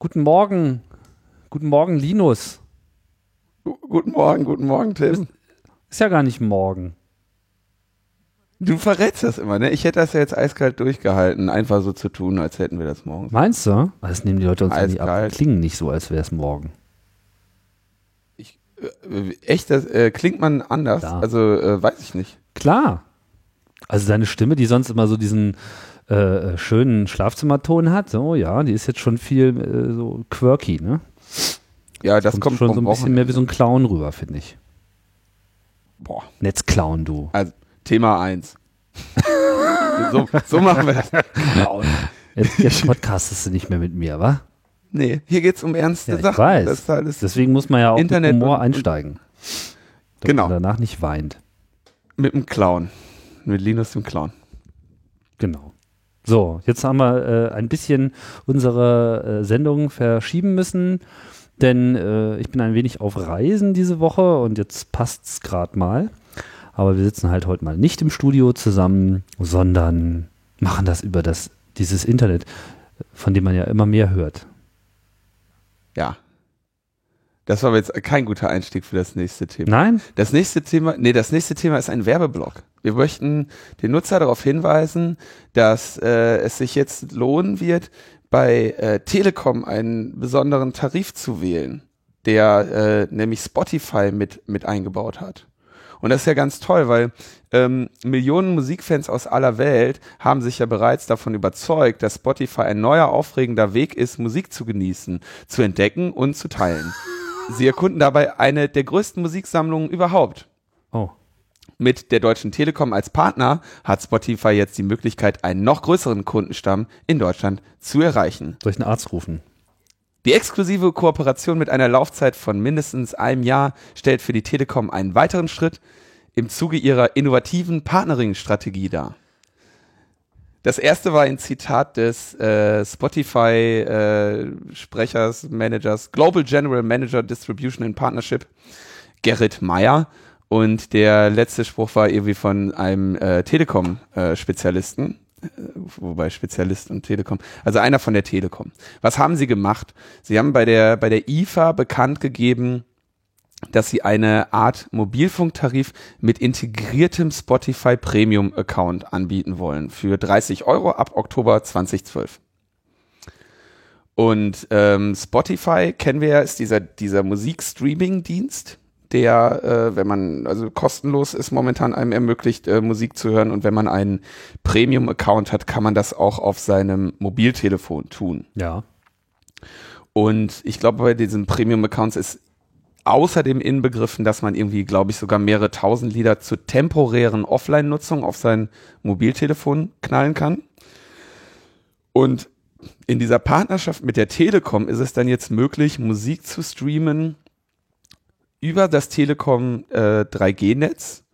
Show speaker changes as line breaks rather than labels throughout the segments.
Guten Morgen. Guten Morgen, Linus.
Gu- Guten Morgen, guten Morgen, Tim.
Ist ja gar nicht morgen.
Du verrätst das immer, ne? Ich hätte das ja jetzt eiskalt durchgehalten, einfach so zu tun, als hätten wir das morgens.
Meinst du? Das nehmen die Leute uns ja nicht ab.
Eiskalt.
Klingen nicht so, als wäre es morgen.
Äh, Echt, das äh, klingt man anders.
Ja.
Also äh, weiß ich nicht.
Klar. Also seine Stimme, die sonst immer so diesen äh, äh, schönen Schlafzimmerton hat, so ja, die ist jetzt schon viel äh, so quirky, ne?
Ja, das kommt,
schon
vom
so ein bisschen mehr wie so ein Clown rüber, finde ich.
Boah,
Netzclown, du.
also Thema 1. so, so machen wir das.
Jetzt, jetzt podcastest du nicht mehr mit mir, wa?
Nee, hier geht's um ernste
Ja, ich
Sachen.
weiß.
Alles
Deswegen muss man ja auch
Internet
mit Humor
und-
einsteigen. Damit
Genau.
man danach nicht weint.
mit dem Clown. Mit Linus dem Clown.
Genau. So, jetzt haben wir äh, ein bisschen unsere äh, Sendung verschieben müssen, denn äh, ich bin ein wenig auf Reisen diese Woche und jetzt passt's gerade mal. Aber wir sitzen halt heute mal nicht im Studio zusammen, sondern machen das über das, dieses Internet, von dem man ja immer mehr hört.
Ja. Das war aber jetzt kein guter Einstieg für das nächste Thema.
Nein?
Das nächste Thema, nee, das nächste Thema ist ein Werbeblock. Wir möchten den Nutzer darauf hinweisen, dass äh, es sich jetzt lohnen wird, bei äh, Telekom einen besonderen Tarif zu wählen, der äh, nämlich Spotify mit, mit eingebaut hat. Und das ist ja ganz toll, weil ähm, Millionen Musikfans aus aller Welt haben sich ja bereits davon überzeugt, dass Spotify ein neuer, aufregender Weg ist, Musik zu genießen, zu entdecken und zu teilen. Sie erkunden dabei eine der größten Musiksammlungen überhaupt.
Oh.
Mit der Deutschen Telekom als Partner hat Spotify jetzt die Möglichkeit, einen noch größeren Kundenstamm in Deutschland zu erreichen.
Ich einen Arzt rufen?
Die exklusive Kooperation mit einer Laufzeit von mindestens einem Jahr stellt für die Telekom einen weiteren Schritt im Zuge ihrer innovativen Partnering-Strategie dar. Das erste war ein Zitat des äh, Spotify-Sprechers, Managers, Global General Manager Distribution and Partnership, Gerrit Meyer. Und der letzte Spruch war irgendwie von einem äh, Telekom-Spezialisten, äh, wobei Spezialist und Telekom, also einer von der Telekom. Was haben sie gemacht? Sie haben bei der, bei der IFA bekannt gegeben, dass sie eine Art Mobilfunktarif mit integriertem Spotify Premium Account anbieten wollen für 30 Euro ab Oktober 2012. Und ähm, Spotify kennen wir ja, ist dieser, dieser Musikstreaming-Dienst, der, äh, wenn man, also kostenlos ist, momentan einem ermöglicht, äh, Musik zu hören. Und wenn man einen Premium-Account hat, kann man das auch auf seinem Mobiltelefon tun.
Ja.
Und ich glaube, bei diesen Premium-Accounts ist außerdem inbegriffen, dass man irgendwie, glaube ich, sogar mehrere tausend Lieder zur temporären Offline-Nutzung auf sein Mobiltelefon knallen kann. Und in dieser Partnerschaft mit der Telekom ist es dann jetzt möglich, Musik zu streamen über das Telekom äh, 3G-Netz,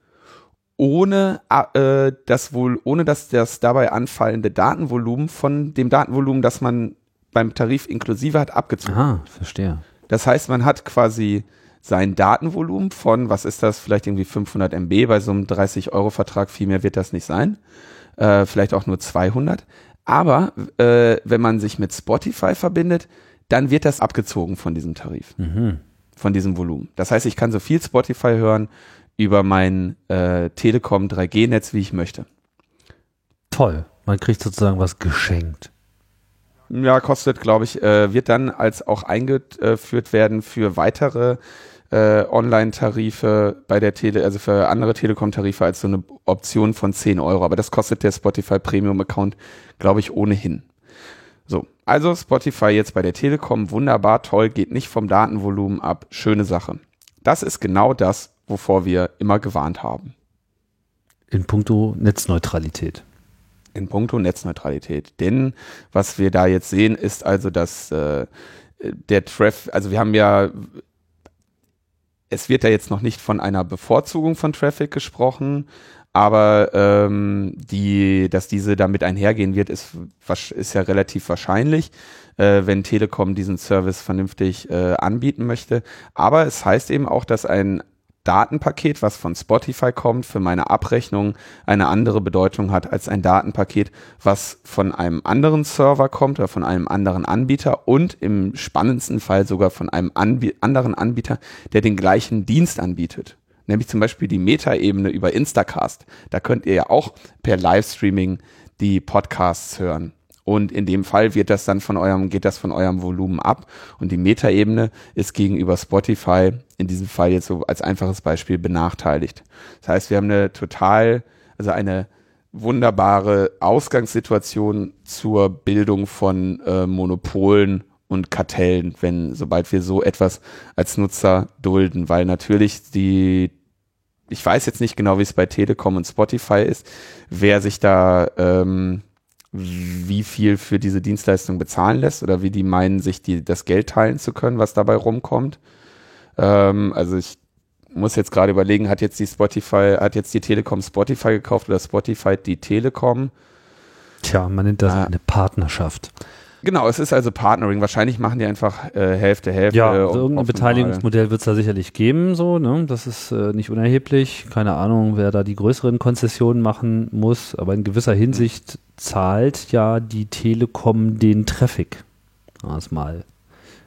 ohne äh, das wohl, ohne dass das dabei anfallende Datenvolumen von dem Datenvolumen, das man beim Tarif inklusive hat, abgezogen.
Aha, verstehe.
Das heißt, man hat quasi sein Datenvolumen von, was ist das, vielleicht irgendwie 500 MB bei so einem 30-Euro-Vertrag, viel mehr wird das nicht sein, äh, vielleicht auch nur 200. Aber äh, wenn man sich mit Spotify verbindet, dann wird das abgezogen von diesem Tarif,
Mhm.
von diesem Volumen. Das heißt, ich kann so viel Spotify hören über mein äh, Telekom 3G-Netz, wie ich möchte.
Toll. Man kriegt sozusagen was geschenkt.
Ja, kostet, glaube ich, äh, wird dann als auch eingeführt werden für weitere äh, Online-Tarife bei der Tele, also für andere Telekom-Tarife als so eine Option von 10 Euro. Aber das kostet der Spotify Premium-Account, glaube ich, ohnehin. So, also Spotify jetzt bei der Telekom, wunderbar, toll, geht nicht vom Datenvolumen ab, schöne Sache. Das ist genau das, wovor wir immer gewarnt haben.
In puncto Netzneutralität.
in puncto Netzneutralität. Denn was wir da jetzt sehen, ist also, dass äh, der Traffic, also wir haben ja, es wird da jetzt noch nicht von einer Bevorzugung von Traffic gesprochen, aber ähm, die, dass diese damit einhergehen wird, ist, ist ja relativ wahrscheinlich, äh, wenn Telekom diesen Service vernünftig äh, anbieten möchte. Aber es heißt eben auch, dass ein Datenpaket, was von Spotify kommt, für meine Abrechnung eine andere Bedeutung hat als ein Datenpaket, was von einem anderen Server kommt oder von einem anderen Anbieter und im spannendsten Fall sogar von einem Anb anderen Anbieter, der den gleichen Dienst anbietet. Nämlich zum Beispiel die Metaebene über Instacast. Da könnt ihr ja auch per Livestreaming die Podcasts hören. Und in dem Fall wird das dann von eurem, geht das von eurem Volumen ab. Und die Metaebene ist gegenüber Spotify in diesem Fall jetzt so als einfaches Beispiel benachteiligt. Das heißt, wir haben eine total, also eine wunderbare Ausgangssituation zur Bildung von äh, Monopolen und Kartellen, wenn, sobald wir so etwas als Nutzer dulden, weil natürlich die, ich weiß jetzt nicht genau, wie es bei Telekom und Spotify ist, wer sich da ähm, wie viel für diese Dienstleistung bezahlen lässt oder wie die meinen, sich die, das Geld teilen zu können, was dabei rumkommt. Ähm, also ich muss jetzt gerade überlegen, hat jetzt die Spotify, hat jetzt die Telekom Spotify gekauft oder Spotify die Telekom?
Tja, man nennt das ah. eine Partnerschaft.
Genau, es ist also Partnering. Wahrscheinlich machen die einfach äh, Hälfte, Hälfte.
Ja, also irgendein Beteiligungsmodell wird es da sicherlich geben, so, ne? Das ist äh, nicht unerheblich. Keine Ahnung, wer da die größeren Konzessionen machen muss, aber in gewisser Hinsicht zahlt ja die Telekom den Traffic. Das mal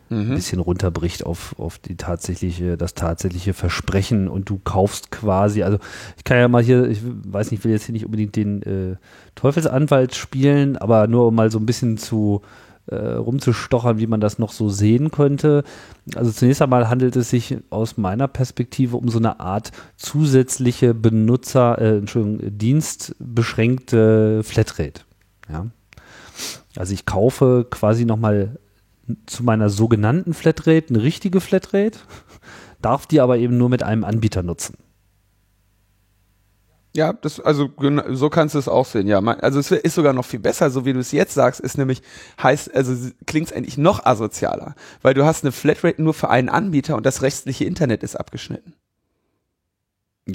mhm. ein bisschen runterbricht auf, auf die tatsächliche, das tatsächliche Versprechen und du kaufst quasi, also ich kann ja mal hier, ich weiß nicht, ich will jetzt hier nicht unbedingt den äh, Teufelsanwalt spielen, aber nur um mal so ein bisschen zu rumzustochern, wie man das noch so sehen könnte. Also zunächst einmal handelt es sich aus meiner Perspektive um so eine Art zusätzliche Benutzer, äh, Entschuldigung, dienstbeschränkte Flatrate. Ja. Also ich kaufe quasi nochmal zu meiner sogenannten Flatrate eine richtige Flatrate, darf die aber eben nur mit einem Anbieter nutzen.
Ja, das, also so kannst du es auch sehen, ja. Also es ist sogar noch viel besser, so wie du es jetzt sagst, ist nämlich, heißt, also klingt es eigentlich noch asozialer, weil du hast eine Flatrate nur für einen Anbieter und das restliche Internet ist abgeschnitten.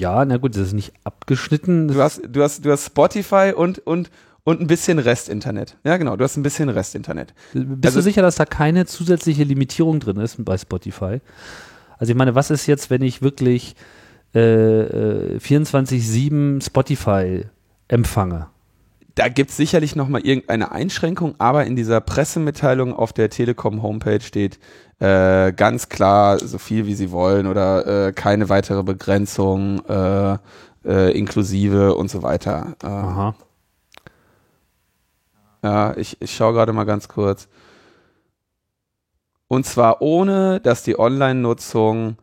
Ja, na gut, das ist nicht abgeschnitten.
Du hast, du hast, du hast Spotify und, und, und ein bisschen Restinternet. Ja, genau, du hast ein bisschen Restinternet.
Bist also, du sicher, dass da keine zusätzliche Limitierung drin ist bei Spotify? Also ich meine, was ist jetzt, wenn ich wirklich äh, 24-7 äh, Spotify empfange.
Da gibt es sicherlich nochmal irgendeine Einschränkung, aber in dieser Pressemitteilung auf der Telekom-Homepage steht äh, ganz klar, so viel wie sie wollen oder äh, keine weitere Begrenzung äh, äh, inklusive und so weiter. Aha. Ja, ich, ich schaue gerade mal ganz kurz. Und zwar ohne, dass die Online-Nutzung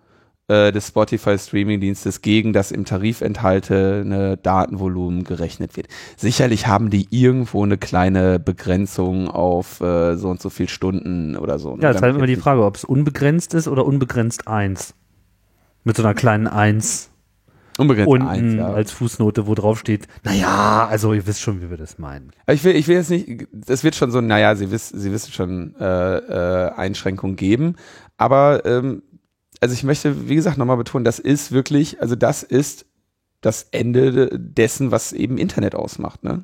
äh, des Spotify Streaming-Dienstes gegen das im Tarif enthaltene Datenvolumen gerechnet wird. Sicherlich haben die irgendwo eine kleine Begrenzung auf äh, so und so viel Stunden oder so.
Ne? Ja, jetzt halt immer die Frage, ob es unbegrenzt ist oder unbegrenzt 1. Mit so einer kleinen 1.
Unbegrenzt
unten 1, ja. als Fußnote, wo drauf steht, naja, also ihr wisst schon, wie wir das meinen.
Ich will, ich will jetzt nicht, es wird schon so, naja, sie, wiss, sie wissen schon äh, äh, Einschränkungen geben, aber ähm, also ich möchte, wie gesagt, nochmal betonen, das ist wirklich, also das ist das Ende dessen, was eben Internet ausmacht. Ne?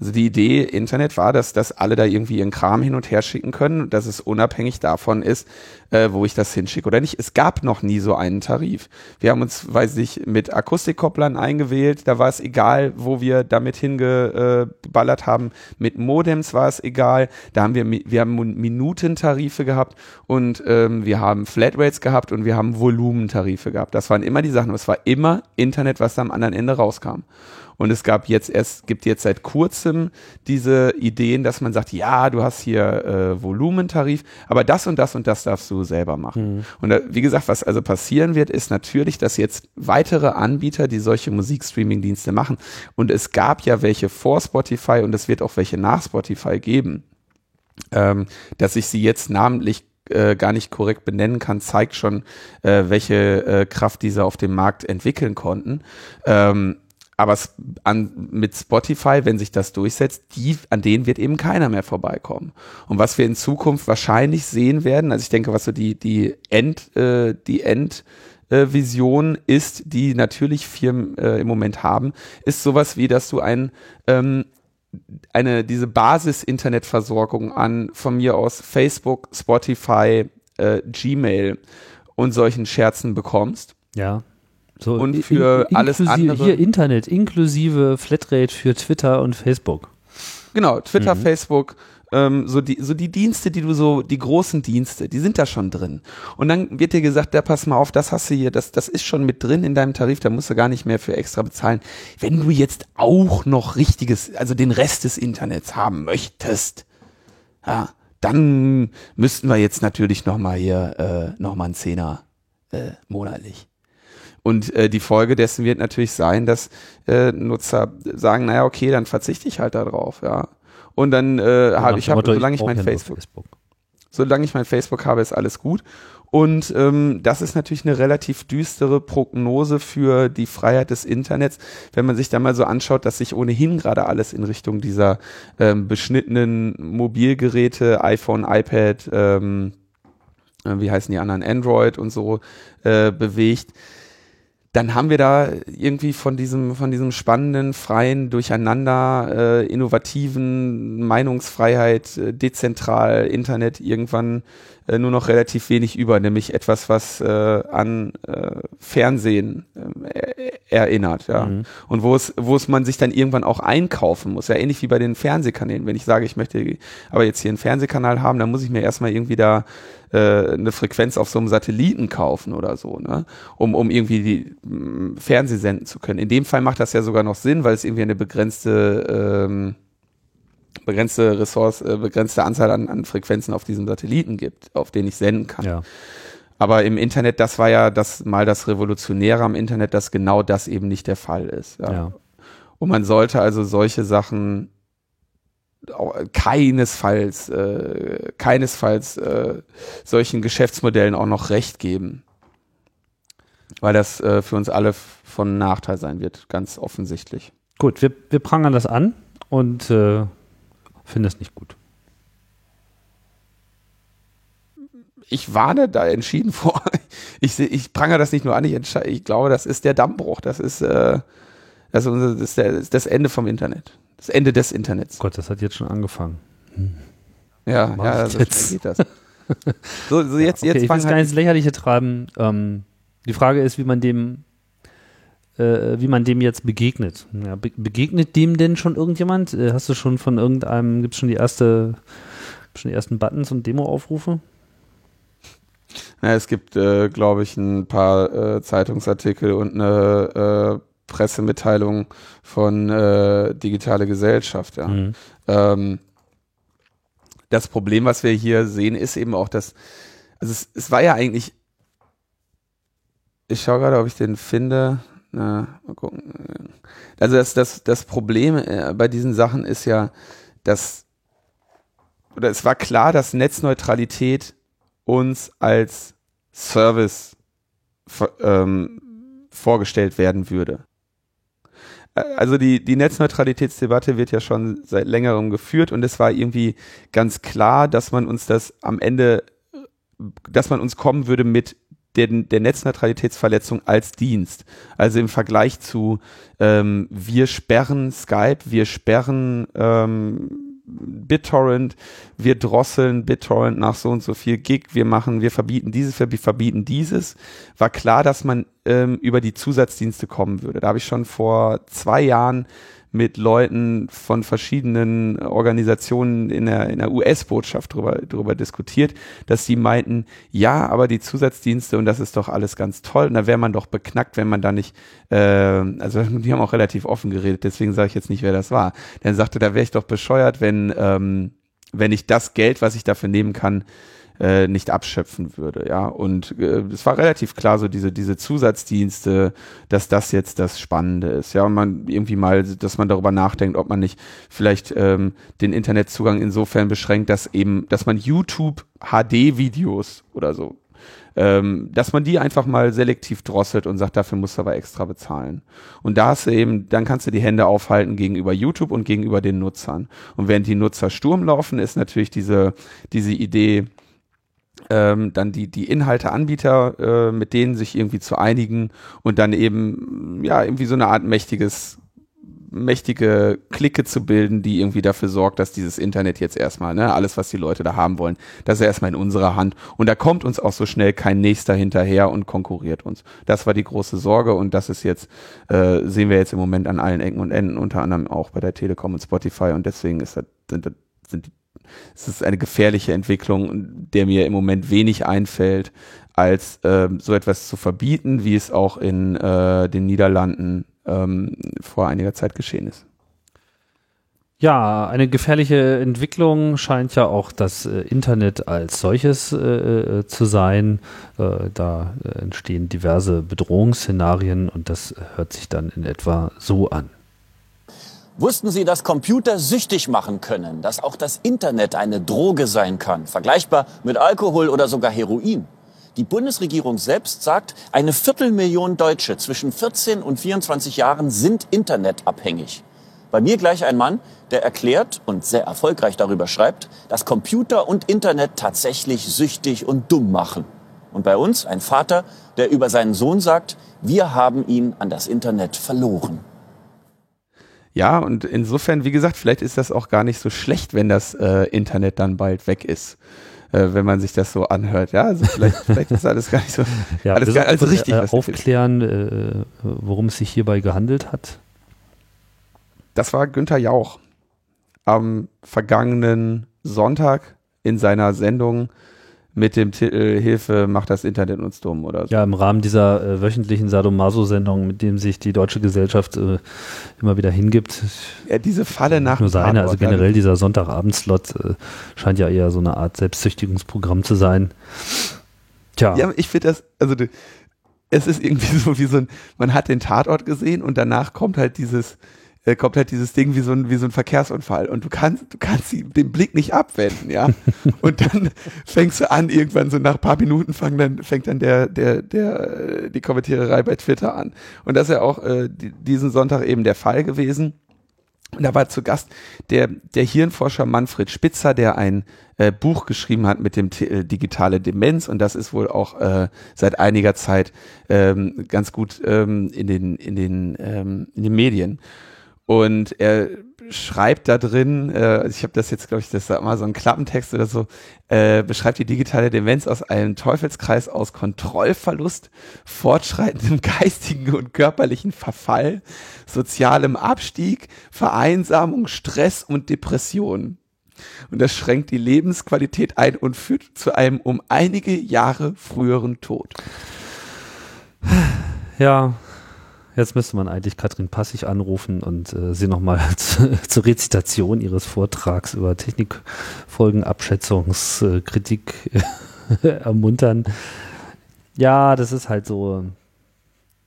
Also die Idee Internet war, dass, dass alle da irgendwie ihren Kram hin und her schicken können, dass es unabhängig davon ist, äh, wo ich das hinschicke oder nicht. Es gab noch nie so einen Tarif. Wir haben uns, weiß ich, mit Akustikkopplern eingewählt, da war es egal, wo wir damit hingeballert haben. Mit Modems war es egal. Da haben wir, wir haben Minutentarife gehabt und ähm, wir haben Flatrates gehabt und wir haben Volumentarife gehabt. Das waren immer die Sachen. Es war immer Internet, was da am anderen Ende rauskam. Und es gab jetzt erst, gibt jetzt seit kurzem diese Ideen, dass man sagt, ja, du hast hier äh, Volumentarif, aber das und das und das darfst du selber machen. Mhm. Und da, wie gesagt, was also passieren wird, ist natürlich, dass jetzt weitere Anbieter, die solche Musikstreaming-Dienste machen, und es gab ja welche vor Spotify und es wird auch welche nach Spotify geben, ähm, dass ich sie jetzt namentlich äh, gar nicht korrekt benennen kann, zeigt schon, äh, welche äh, Kraft diese auf dem Markt entwickeln konnten. Ähm, aber an, mit Spotify, wenn sich das durchsetzt, die, an denen wird eben keiner mehr vorbeikommen. Und was wir in Zukunft wahrscheinlich sehen werden, also ich denke, was so die, die End, äh, die End, äh, Vision ist, die natürlich Firmen äh, im Moment haben, ist sowas wie, dass du ein, ähm, eine, diese Basis-Internetversorgung an von mir aus Facebook, Spotify, äh, Gmail und solchen Scherzen bekommst.
Ja So,
und für
in-
alles andere.
Hier Internet, inklusive Flatrate für Twitter und Facebook.
Genau, Twitter,
Mhm.
Facebook, ähm, so die, so die Dienste, die du so, die großen Dienste, die sind da schon drin. Und dann wird dir gesagt, da pass mal auf, das hast du hier, das, das ist schon mit drin in deinem Tarif, da musst du gar nicht mehr für extra bezahlen. Wenn du jetzt auch noch richtiges, also den Rest des Internets haben möchtest, ja, dann müssten wir jetzt natürlich nochmal hier, äh, nochmal einen Zehner, äh, monatlich. Und äh, die Folge dessen wird natürlich sein, dass äh, Nutzer sagen, naja, okay, dann verzichte ich halt darauf, ja. Und dann äh, habe ich, hab, solange ich mein
nur
Facebook, solange ich mein Facebook habe, ist alles gut. Und ähm, das ist natürlich eine relativ düstere Prognose für die Freiheit des Internets, wenn man sich da mal so anschaut, dass sich ohnehin gerade alles in Richtung dieser ähm, beschnittenen Mobilgeräte, iPhone, iPad, ähm, äh, wie heißen die anderen, Android und so äh, bewegt dann haben wir da irgendwie von diesem, von diesem spannenden, freien, durcheinander, äh, innovativen Meinungsfreiheit, äh, dezentral, Internet irgendwann äh, nur noch relativ wenig über, nämlich etwas, was äh, an äh, Fernsehen äh, erinnert, ja.
Mhm.
Und wo es, wo es man sich dann irgendwann auch einkaufen muss, ja, ähnlich wie bei den Fernsehkanälen. Wenn ich sage, ich möchte aber jetzt hier einen Fernsehkanal haben, dann muss ich mir erstmal irgendwie da äh, eine Frequenz auf so einem Satelliten kaufen oder so, ne? Um, um irgendwie die mh, Fernseh senden zu können. In dem Fall macht das ja sogar noch Sinn, weil es irgendwie eine begrenzte ähm, begrenzte Ressource, äh, begrenzte Anzahl an, an Frequenzen auf diesem Satelliten gibt, auf denen ich senden kann.
Ja.
Aber im Internet, das war ja das mal das Revolutionäre am Internet, dass genau das eben nicht der Fall ist. Ja.
Ja.
Und man sollte also solche Sachen keinesfalls, äh, keinesfalls äh, solchen Geschäftsmodellen auch noch Recht geben. Weil das äh, für uns alle von Nachteil sein wird, ganz offensichtlich.
Gut, wir, wir prangern das an und äh, finden es nicht gut.
Ich warne da entschieden vor. Ich, ich prangere das nicht nur an, ich, ich glaube, das ist der Dammbruch. Das ist, äh, das ist, das, Ende vom Internet. Das Ende des Internets.
Gott, das hat jetzt schon angefangen.
Ja,
Mach
ja, so
jetzt.
geht das. So, so jetzt,
okay,
jetzt
ich will es gar nicht
halt,
Lächerliche treiben. Ähm, die Frage ist, wie man dem, äh, wie man dem jetzt begegnet. Ja, be begegnet dem denn schon irgendjemand? Äh, hast du schon von irgendeinem, gibt es schon die erste, schon die ersten Buttons und Demo-Aufrufe?
na, es gibt, äh, glaube ich, ein paar äh, Zeitungsartikel und eine Pressemitteilung von äh, Digitale Gesellschaft, ja.
Mhm.
Ähm, das Problem, was wir hier sehen, ist eben auch, dass, also es, es war ja eigentlich, ich schaue gerade, ob ich den finde. Na, mal gucken. Also das, das, das Problem äh, bei diesen Sachen ist ja, dass, oder es war klar, dass Netzneutralität uns als Service ähm, vorgestellt werden würde. Also die, die Netzneutralitätsdebatte wird ja schon seit längerem geführt und es war irgendwie ganz klar, dass man uns das am Ende, dass man uns kommen würde mit den, der Netzneutralitätsverletzung als Dienst. Also im Vergleich zu ähm, wir sperren Skype, wir sperren ähm, BitTorrent, wir drosseln BitTorrent nach so und so viel Gig, wir machen, wir verbieten dieses, wir verbieten dieses, war klar, dass man ähm, über die Zusatzdienste kommen würde. Da habe ich schon vor zwei Jahren mit Leuten von verschiedenen Organisationen in der, in der US-Botschaft drüber, drüber diskutiert, dass sie meinten, ja, aber die Zusatzdienste und das ist doch alles ganz toll und da wäre man doch beknackt, wenn man da nicht, äh, also die haben auch relativ offen geredet, deswegen sage ich jetzt nicht, wer das war. Dann sagte, da wäre ich doch bescheuert, wenn, ähm, wenn ich das Geld, was ich dafür nehmen kann, äh, nicht abschöpfen würde, ja. Und äh, es war relativ klar, so diese, diese Zusatzdienste, dass das jetzt das Spannende ist, ja. Und man irgendwie mal, dass man darüber nachdenkt, ob man nicht vielleicht ähm, den Internetzugang insofern beschränkt, dass eben, dass man YouTube HD-Videos oder so, ähm, dass man die einfach mal selektiv drosselt und sagt, dafür musst du aber extra bezahlen. Und da hast du eben, dann kannst du die Hände aufhalten gegenüber YouTube und gegenüber den Nutzern. Und während die Nutzer Sturm laufen, ist natürlich diese, diese Idee, ähm, dann die, die Inhalteanbieter, äh, mit denen sich irgendwie zu einigen und dann eben, ja, irgendwie so eine Art mächtiges, mächtige Clique zu bilden, die irgendwie dafür sorgt, dass dieses Internet jetzt erstmal, ne, alles, was die Leute da haben wollen, das ist erstmal in unserer Hand. Und da kommt uns auch so schnell kein Nächster hinterher und konkurriert uns. Das war die große Sorge und das ist jetzt, äh, sehen wir jetzt im Moment an allen Ecken und Enden, unter anderem auch bei der Telekom und Spotify und deswegen ist das, sind, sind die es ist eine gefährliche Entwicklung, der mir im Moment wenig einfällt, als äh, so etwas zu verbieten, wie es auch in äh, den Niederlanden ähm, vor einiger Zeit geschehen ist.
Ja, eine gefährliche Entwicklung scheint ja auch das äh, Internet als solches äh, äh zu sein. Äh, da äh, entstehen diverse Bedrohungsszenarien und das hört sich dann in etwa so an.
Wussten Sie, dass Computer süchtig machen können, dass auch das Internet eine Droge sein kann, vergleichbar mit Alkohol oder sogar Heroin? Die Bundesregierung selbst sagt, eine Viertelmillion Deutsche zwischen 14 und 24 Jahren sind internetabhängig. Bei mir gleich ein Mann, der erklärt und sehr erfolgreich darüber schreibt, dass Computer und Internet tatsächlich süchtig und dumm machen. Und bei uns ein Vater, der über seinen Sohn sagt, wir haben ihn an das Internet verloren.
Ja, und insofern, wie gesagt, vielleicht ist das auch gar nicht so schlecht, wenn das äh, Internet dann bald weg ist äh, wenn man sich das so anhört. Ja, also vielleicht, vielleicht ist alles gar nicht so
ja, alles, gar, alles richtig. Äh, aufklären, äh, worum es sich hierbei gehandelt hat.
Das war Günther Jauch am vergangenen Sonntag in seiner Sendung mit dem Titel Hilfe macht das Internet uns dumm oder
so. Ja, im Rahmen dieser äh, wöchentlichen Sadomaso-Sendung, mit dem sich die deutsche Gesellschaft äh, immer wieder hingibt.
Ja, diese Falle nach.
Nur seine, also generell dieser Sonntagabendslot äh, scheint ja eher so eine Art Selbstzüchtigungsprogramm zu sein.
Tja. Ja, ich finde das, also es ist irgendwie so wie so ein, man hat den Tatort gesehen und danach kommt halt dieses, äh, kommt halt dieses Ding wie so ein, wie so ein Verkehrsunfall und du kannst, du kannst den Blick nicht abwenden, ja. und dann fängst du an, irgendwann so nach ein paar Minuten fangen dann, fängt dann der, der, der, die Kommentiererei bei Twitter an. Und das ist ja auch äh, diesen Sonntag eben der Fall gewesen. Und da war zu Gast der, der Hirnforscher Manfred Spitzer, der ein äh, Buch geschrieben hat mit dem Titel Digitale Demenz. Und das ist wohl auch äh, seit einiger Zeit ähm, ganz gut ähm, in, den, in, den, ähm, in den Medien. Und er schreibt da drin, äh, ich habe das jetzt, glaube ich, das ist mal so ein Klappentext oder so, äh, beschreibt die digitale Demenz aus einem Teufelskreis aus Kontrollverlust, fortschreitendem geistigen und körperlichen Verfall, sozialem Abstieg, Vereinsamung, Stress und Depression. Und das schränkt die Lebensqualität ein und führt zu einem um einige Jahre früheren Tod.
Ja, Jetzt müsste man eigentlich Katrin Passig anrufen und äh, sie nochmal zur Rezitation ihres Vortrags über Technikfolgenabschätzungskritik äh, ermuntern. Ja, das ist halt so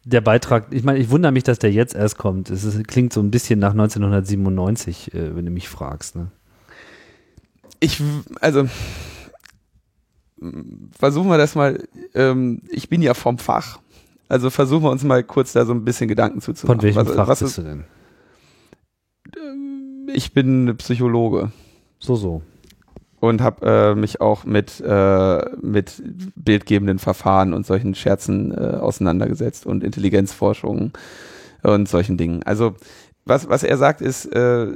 der Beitrag. Ich meine, ich wundere mich, dass der jetzt erst kommt. Es ist, klingt so ein bisschen nach 1997, äh, wenn du mich fragst. Ne?
Ich, also versuchen wir das mal. Ähm, ich bin ja vom Fach also versuchen wir uns mal kurz da so ein bisschen Gedanken zuzumachen.
Von welchem was, Fach was bist du denn?
Ähm, ich bin Psychologe.
So, so.
Und habe äh, mich auch mit, äh, mit bildgebenden Verfahren und solchen Scherzen äh, auseinandergesetzt und Intelligenzforschung und solchen Dingen. Also was, was er sagt ist, äh,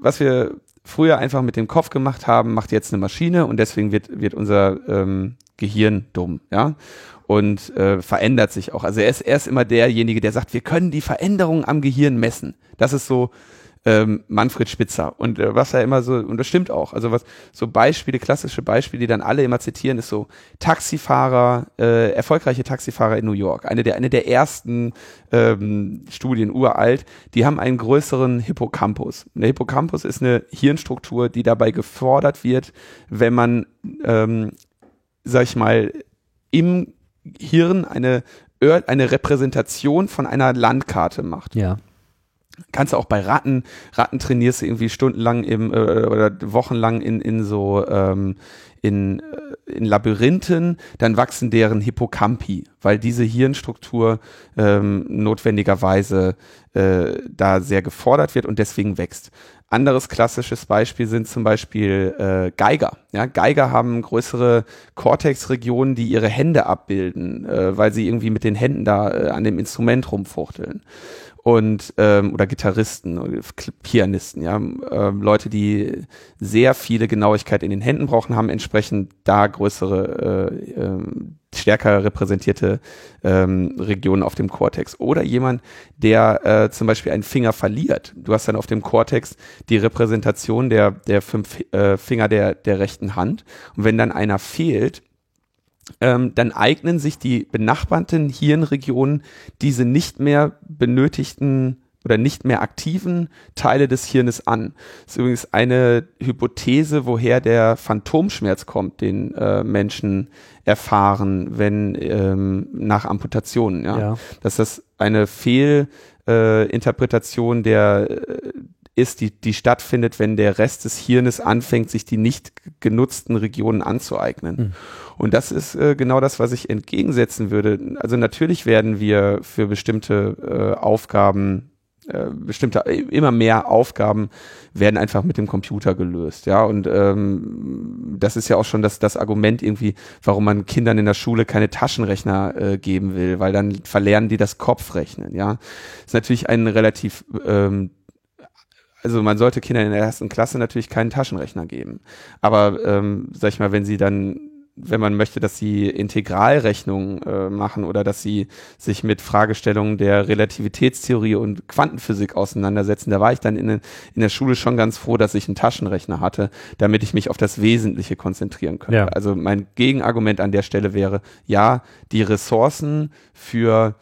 was wir früher einfach mit dem Kopf gemacht haben, macht jetzt eine Maschine und deswegen wird, wird unser ähm, Gehirn dumm, ja und äh, verändert sich auch. Also er ist, er ist immer derjenige, der sagt, wir können die Veränderungen am Gehirn messen. Das ist so ähm, Manfred Spitzer. Und äh, was er immer so, und das stimmt auch, also was so Beispiele, klassische Beispiele, die dann alle immer zitieren, ist so Taxifahrer, äh, erfolgreiche Taxifahrer in New York. Eine der, eine der ersten ähm, Studien, uralt, die haben einen größeren Hippocampus. Der Hippocampus ist eine Hirnstruktur, die dabei gefordert wird, wenn man, ähm, sag ich mal, im Hirn eine, eine Repräsentation von einer Landkarte macht.
Ja.
Kannst du auch bei Ratten, Ratten trainierst du irgendwie stundenlang im, äh, oder wochenlang in, in so ähm, in, äh, in Labyrinthen, dann wachsen deren Hippocampi, weil diese Hirnstruktur ähm, notwendigerweise äh, da sehr gefordert wird und deswegen wächst. anderes klassisches Beispiel sind zum Beispiel äh, Geiger. Ja, Geiger haben größere Cortex-Regionen, die ihre Hände abbilden, äh, weil sie irgendwie mit den Händen da äh, an dem Instrument rumfuchteln und ähm, oder Gitarristen, Pianisten, ja, ähm, Leute, die sehr viele Genauigkeit in den Händen brauchen, haben entsprechend da größere, äh, äh, stärker repräsentierte ähm, Regionen auf dem Cortex. Oder jemand, der äh, zum Beispiel einen Finger verliert. Du hast dann auf dem Cortex die Repräsentation der der fünf äh, Finger der der rechten Hand. Und wenn dann einer fehlt, ähm, dann eignen sich die benachbarten Hirnregionen diese nicht mehr benötigten oder nicht mehr aktiven Teile des Hirnes an. Das ist übrigens eine Hypothese, woher der Phantomschmerz kommt, den äh, Menschen erfahren, wenn ähm, nach Amputationen. Ja? ja. Dass das eine Fehlinterpretation äh, der ist, die, die stattfindet, wenn der Rest des Hirnes anfängt, sich die nicht genutzten Regionen anzueignen. Mhm. Und das ist äh, genau das, was ich entgegensetzen würde. Also natürlich werden wir für bestimmte äh, Aufgaben äh, bestimmte äh, immer mehr Aufgaben werden einfach mit dem Computer gelöst, ja und ähm, das ist ja auch schon das das Argument irgendwie, warum man Kindern in der Schule keine Taschenrechner äh, geben will, weil dann verlernen die das Kopfrechnen, ja ist natürlich ein relativ ähm, also man sollte Kindern in der ersten Klasse natürlich keinen Taschenrechner geben. Aber ähm, sag ich mal, wenn sie dann, wenn man möchte, dass sie Integralrechnungen äh, machen oder dass sie sich mit Fragestellungen der Relativitätstheorie und Quantenphysik auseinandersetzen, da war ich dann in, in der Schule schon ganz froh, dass ich einen Taschenrechner hatte, damit ich mich auf das Wesentliche konzentrieren könnte. Ja. Also mein Gegenargument an der Stelle wäre, ja, die Ressourcen für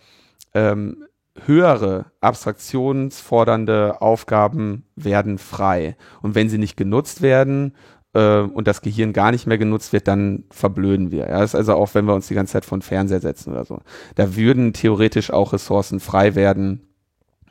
ähm, höhere abstraktionsfordernde Aufgaben werden frei. Und wenn sie nicht genutzt werden äh, und das Gehirn gar nicht mehr genutzt wird, dann verblöden wir. Ja, das ist also auch, wenn wir uns die ganze Zeit von Fernseher setzen oder so. Da würden theoretisch auch Ressourcen frei werden,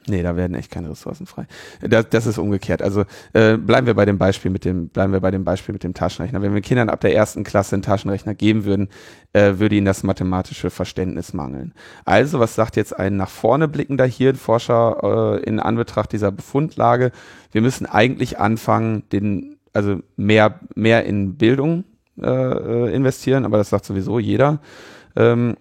Nee, da werden echt keine Ressourcen frei. Das, das ist umgekehrt. Also äh, bleiben wir bei dem Beispiel mit dem, bleiben wir bei dem Beispiel mit dem Taschenrechner. Wenn wir Kindern ab der ersten Klasse einen Taschenrechner geben würden, äh, würde ihnen das mathematische Verständnis mangeln. Also, was sagt jetzt ein nach vorne blickender Hirnforscher äh, in Anbetracht dieser Befundlage? Wir müssen eigentlich anfangen, den, also mehr, mehr in Bildung äh, äh investieren, aber das sagt sowieso jeder. Ähm,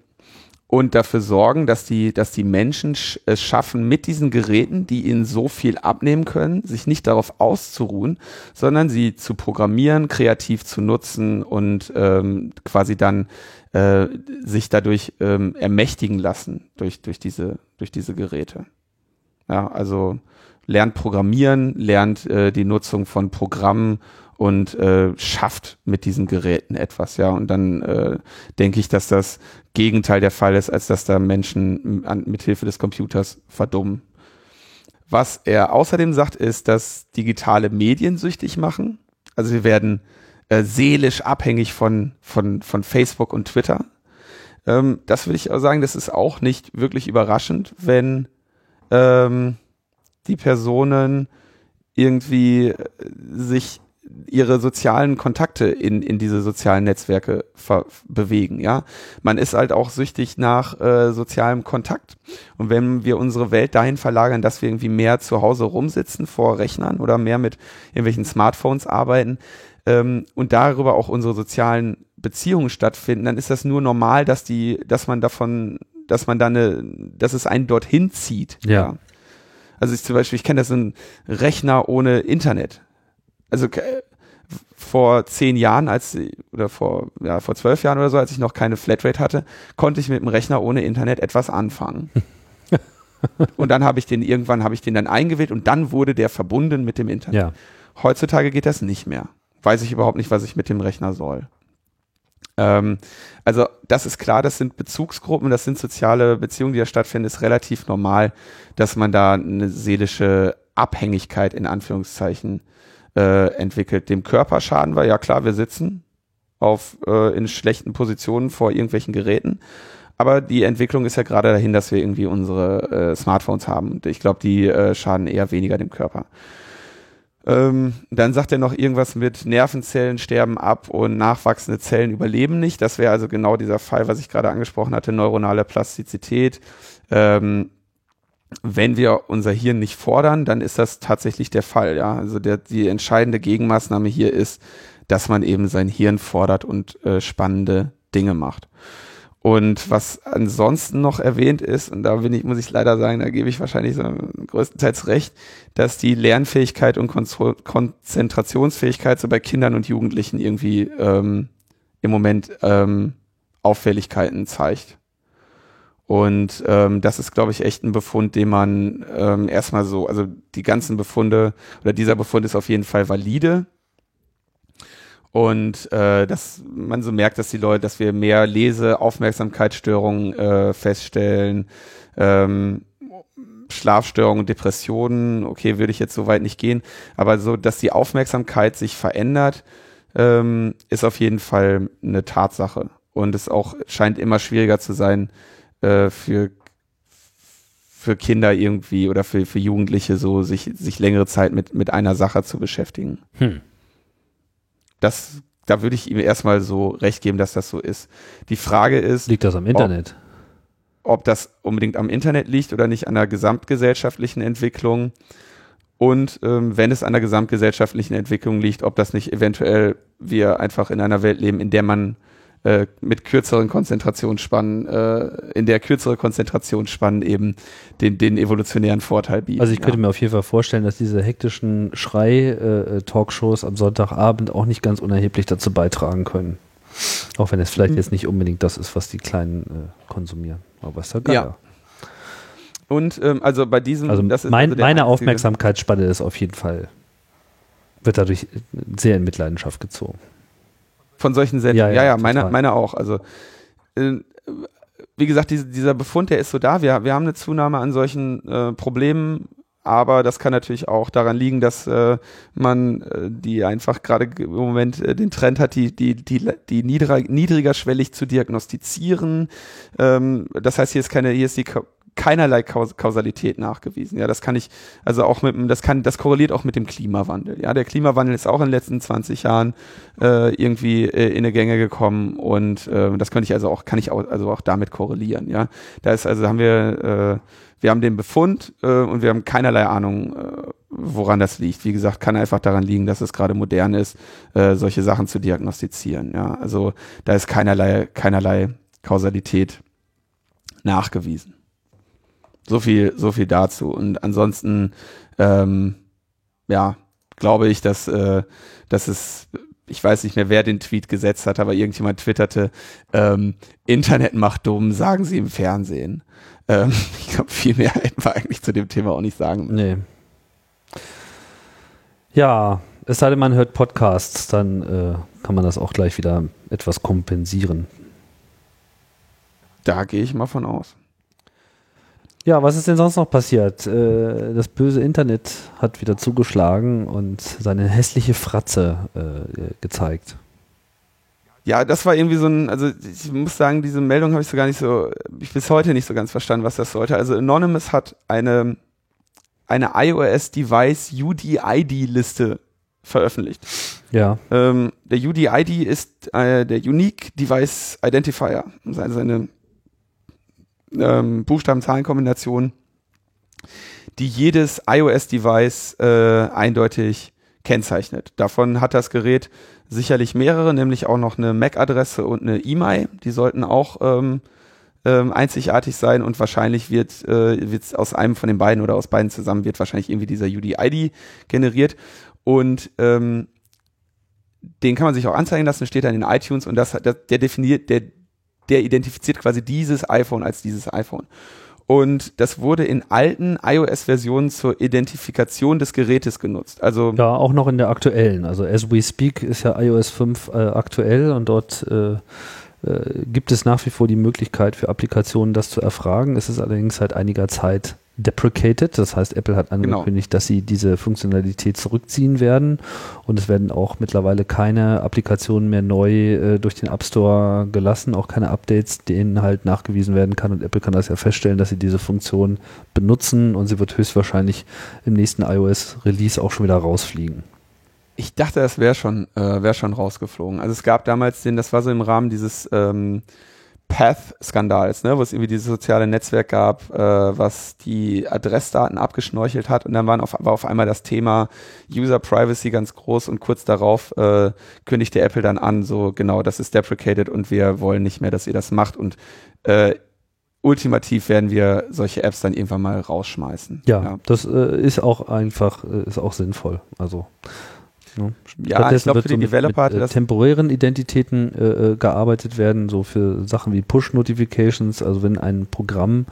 und dafür sorgen, dass die, dass die Menschen es schaffen, mit diesen Geräten, die ihnen so viel abnehmen können, sich nicht darauf auszuruhen, sondern sie zu programmieren, kreativ zu nutzen und ähm, quasi dann äh, sich dadurch ähm, ermächtigen lassen durch, durch, diese, durch diese Geräte. Ja, also lernt programmieren, lernt äh, die Nutzung von Programmen und äh, schafft mit diesen Geräten etwas, ja. Und dann äh, denke ich, dass das Gegenteil der Fall ist, als dass da Menschen an, mit Hilfe des Computers verdummen. Was er außerdem sagt, ist, dass digitale Medien süchtig machen. Also wir werden äh, seelisch abhängig von, von, von Facebook und Twitter. Ähm, das würde ich auch sagen, das ist auch nicht wirklich überraschend, wenn ähm, die Personen irgendwie äh, sich ihre sozialen Kontakte in, in diese sozialen Netzwerke bewegen, ja. Man ist halt auch süchtig nach äh, sozialem Kontakt. Und wenn wir unsere Welt dahin verlagern, dass wir irgendwie mehr zu Hause rumsitzen vor Rechnern oder mehr mit irgendwelchen Smartphones arbeiten ähm, und darüber auch unsere sozialen Beziehungen stattfinden, dann ist das nur normal, dass die, dass man davon, dass man da eine, dass es einen dorthin zieht.
ja. ja.
Also ich zum Beispiel, ich kenne das ein Rechner ohne Internet also vor zehn Jahren, als oder vor ja vor zwölf Jahren oder so, als ich noch keine Flatrate hatte, konnte ich mit dem Rechner ohne Internet etwas anfangen. und dann habe ich den irgendwann habe ich den dann eingewählt und dann wurde der verbunden mit dem Internet.
Ja.
Heutzutage geht das nicht mehr. Weiß ich überhaupt nicht, was ich mit dem Rechner soll. Ähm, also das ist klar, das sind Bezugsgruppen, das sind soziale Beziehungen, die da stattfinden, ist relativ normal, dass man da eine seelische Abhängigkeit in Anführungszeichen äh, entwickelt. Dem Körper schaden wir, ja klar, wir sitzen auf, äh, in schlechten Positionen vor irgendwelchen Geräten. Aber die Entwicklung ist ja gerade dahin, dass wir irgendwie unsere äh, Smartphones haben. Und ich glaube, die äh, schaden eher weniger dem Körper. Ähm, dann sagt er noch irgendwas mit Nervenzellen sterben ab und nachwachsende Zellen überleben nicht. Das wäre also genau dieser Fall, was ich gerade angesprochen hatte, neuronale Plastizität. Ähm, wenn wir unser Hirn nicht fordern, dann ist das tatsächlich der Fall. Ja, also der, die entscheidende Gegenmaßnahme hier ist, dass man eben sein Hirn fordert und äh, spannende Dinge macht. Und was ansonsten noch erwähnt ist, und da bin ich, muss ich leider sagen, da gebe ich wahrscheinlich so größtenteils recht, dass die Lernfähigkeit und Konzentrationsfähigkeit so bei Kindern und Jugendlichen irgendwie ähm, im Moment ähm, Auffälligkeiten zeigt. Und ähm, das ist, glaube ich, echt ein Befund, den man ähm, erstmal so, also die ganzen Befunde oder dieser Befund ist auf jeden Fall valide. Und äh, dass man so merkt, dass die Leute, dass wir mehr Lese, Aufmerksamkeitsstörungen äh, feststellen, ähm, Schlafstörungen, Depressionen, okay, würde ich jetzt so weit nicht gehen, aber so, dass die Aufmerksamkeit sich verändert, ähm, ist auf jeden Fall eine Tatsache. Und es auch scheint immer schwieriger zu sein, äh, für für Kinder irgendwie oder für, für Jugendliche so sich, sich längere Zeit mit, mit einer Sache zu beschäftigen. Hm. Das, da würde ich ihm erstmal so recht geben, dass das so ist. Die Frage ist.
Liegt das am Internet?
Ob, ob das unbedingt am Internet liegt oder nicht an der gesamtgesellschaftlichen Entwicklung. Und ähm, wenn es an der gesamtgesellschaftlichen Entwicklung liegt, ob das nicht eventuell wir einfach in einer Welt leben, in der man äh, mit kürzeren Konzentrationsspannen, äh, in der kürzere Konzentrationsspannen eben den, den evolutionären Vorteil bieten.
Also ich könnte ja. mir auf jeden Fall vorstellen, dass diese hektischen Schrei-Talkshows am Sonntagabend auch nicht ganz unerheblich dazu beitragen können. Auch wenn es vielleicht mhm. jetzt nicht unbedingt das ist, was die Kleinen äh, konsumieren. Aber ist ja geil. Ja.
Und ähm, also bei diesem,
also mein, also meine Aufmerksamkeitsspanne ist auf jeden Fall, wird dadurch sehr in Mitleidenschaft gezogen
von solchen Sendungen. Ja, ja, ja meine, meine auch. Also äh, wie gesagt, diese, dieser Befund, der ist so da. Wir, wir haben eine Zunahme an solchen äh, Problemen, aber das kann natürlich auch daran liegen, dass äh, man äh, die einfach gerade im Moment äh, den Trend hat, die, die, die, die niedriger, niedrigerschwellig zu diagnostizieren. Ähm, das heißt, hier ist keine, hier ist die keinerlei Kaus Kausalität nachgewiesen. Ja, das kann ich, also auch mit, das kann, das korreliert auch mit dem Klimawandel. Ja, der Klimawandel ist auch in den letzten 20 Jahren äh, irgendwie äh, in eine Gänge gekommen und äh, das könnte ich also auch, kann ich auch, also auch damit korrelieren. Ja, da ist also haben wir, äh, wir haben den Befund äh, und wir haben keinerlei Ahnung, äh, woran das liegt. Wie gesagt, kann einfach daran liegen, dass es gerade modern ist, äh, solche Sachen zu diagnostizieren. Ja, also da ist keinerlei, keinerlei Kausalität nachgewiesen. So viel, so viel dazu. Und ansonsten, ähm, ja, glaube ich, dass, äh, dass es, ich weiß nicht mehr, wer den Tweet gesetzt hat, aber irgendjemand twitterte, ähm, Internet macht dumm, sagen sie im Fernsehen. Ähm, ich glaube, viel mehr hätten wir eigentlich zu dem Thema auch nicht sagen.
Nee. Ja, es sei denn, man hört Podcasts, dann äh, kann man das auch gleich wieder etwas kompensieren.
Da gehe ich mal von aus.
Ja, was ist denn sonst noch passiert? Äh, das böse Internet hat wieder zugeschlagen und seine hässliche Fratze äh, gezeigt.
Ja, das war irgendwie so ein, also ich muss sagen, diese Meldung habe ich so gar nicht so, ich bis heute nicht so ganz verstanden, was das sollte. Also Anonymous hat eine, eine iOS-Device UDID-Liste veröffentlicht.
Ja.
Ähm, der UDID ist äh, der Unique Device Identifier, also eine ähm, Buchstaben-Zahlen-Kombination, die jedes iOS-Device äh, eindeutig kennzeichnet. Davon hat das Gerät sicherlich mehrere, nämlich auch noch eine MAC-Adresse und eine E-Mail. Die sollten auch ähm, ähm, einzigartig sein und wahrscheinlich wird äh, wird's aus einem von den beiden oder aus beiden zusammen wird wahrscheinlich irgendwie dieser UDID generiert und ähm, den kann man sich auch anzeigen lassen, steht dann in iTunes und das, das der definiert, der der identifiziert quasi dieses iPhone als dieses iPhone. Und das wurde in alten iOS-Versionen zur Identifikation des Gerätes genutzt. Also
ja, auch noch in der aktuellen. Also as we speak ist ja iOS 5 äh, aktuell und dort äh, äh, gibt es nach wie vor die Möglichkeit für Applikationen, das zu erfragen. Es ist allerdings seit einiger Zeit deprecated. Das heißt, Apple hat genau. angekündigt, genau. dass sie diese Funktionalität zurückziehen werden und es werden auch mittlerweile keine Applikationen mehr neu äh, durch den App Store gelassen, auch keine Updates, denen halt nachgewiesen werden kann und Apple kann das ja feststellen, dass sie diese Funktion benutzen und sie wird höchstwahrscheinlich im nächsten iOS Release auch schon wieder rausfliegen.
Ich dachte, das wäre schon, äh, wäre schon rausgeflogen. Also es gab damals den, das war so im Rahmen dieses ähm, Path-Skandals, ne, wo es irgendwie dieses soziale Netzwerk gab, äh, was die Adressdaten abgeschnorchelt hat und dann waren auf, war auf einmal das Thema User Privacy ganz groß und kurz darauf äh, kündigte Apple dann an, so genau, das ist deprecated und wir wollen nicht mehr, dass ihr das macht und äh, ultimativ werden wir solche Apps dann irgendwann mal rausschmeißen.
Ja, ja. das äh, ist auch einfach, äh, ist auch sinnvoll. Also
Ne? Ja, ich glaube, für die so Developer
mit, mit, äh, temporären Identitäten äh, äh, gearbeitet werden, so für Sachen wie Push-Notifications, also wenn ein Programm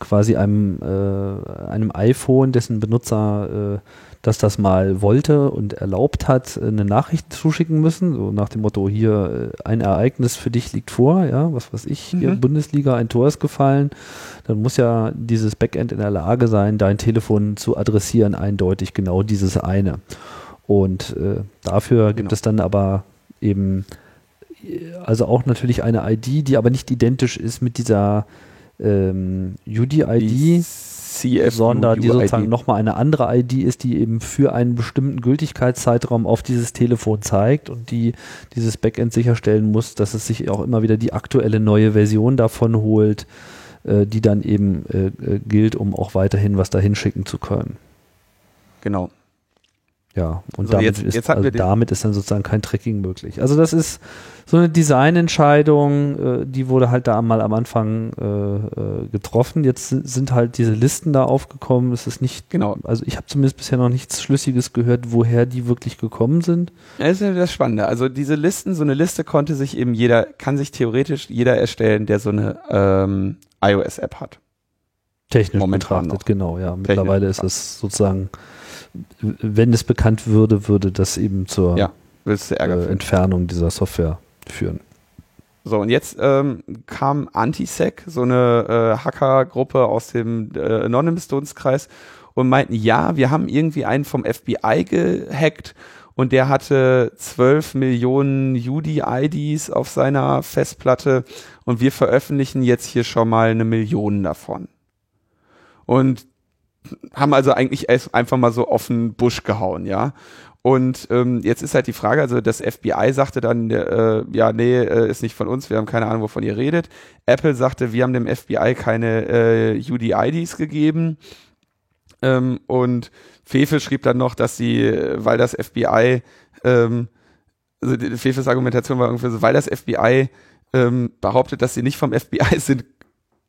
quasi einem, äh, einem iPhone, dessen Benutzer äh, dass das mal wollte und erlaubt hat, eine Nachricht zuschicken müssen, so nach dem Motto, hier äh, ein Ereignis für dich liegt vor, ja, was weiß ich, hier mhm. Bundesliga, ein Tor ist gefallen, dann muss ja dieses Backend in der Lage sein, dein Telefon zu adressieren, eindeutig genau dieses eine. Und äh, dafür gibt genau. es dann aber eben, also auch natürlich eine ID, die aber nicht identisch ist mit dieser ähm, UDID, sondern die sozusagen nochmal eine andere ID ist, die eben für einen bestimmten Gültigkeitszeitraum auf dieses Telefon zeigt und die dieses Backend sicherstellen muss, dass es sich auch immer wieder die aktuelle neue Version davon holt, äh, die dann eben äh, äh gilt, um auch weiterhin was dahin schicken zu können.
Genau.
Ja, und so, damit, jetzt, ist, jetzt also damit ist dann sozusagen kein Tracking möglich. Also das ist so eine Designentscheidung, äh, die wurde halt da mal am Anfang äh, äh, getroffen. Jetzt sind halt diese Listen da aufgekommen. Es ist nicht, genau. also ich habe zumindest bisher noch nichts Schlüssiges gehört, woher die wirklich gekommen sind.
Das ist ja das Spannende. Also diese Listen, so eine Liste konnte sich eben jeder, kann sich theoretisch jeder erstellen, der so eine ähm, iOS-App hat.
Technisch Momentan betrachtet, noch. genau, ja. Mittlerweile ist es sozusagen wenn es bekannt würde, würde das eben zur
ja,
äh, Entfernung dieser Software führen.
So, und jetzt ähm, kam Antisec, so eine äh, Hackergruppe aus dem äh, Anonymous-Dunstkreis und meinten, ja, wir haben irgendwie einen vom FBI gehackt und der hatte 12 Millionen UDI-IDs auf seiner Festplatte und wir veröffentlichen jetzt hier schon mal eine Million davon. Und haben also eigentlich einfach mal so auf den Busch gehauen, ja. Und ähm, jetzt ist halt die Frage, also das FBI sagte dann, äh, ja, nee, äh, ist nicht von uns, wir haben keine Ahnung, wovon ihr redet. Apple sagte, wir haben dem FBI keine äh, UDIDs gegeben. Ähm, und Fefe schrieb dann noch, dass sie, weil das FBI, ähm, also Fefes Argumentation war irgendwie so, weil das FBI ähm, behauptet, dass sie nicht vom FBI sind,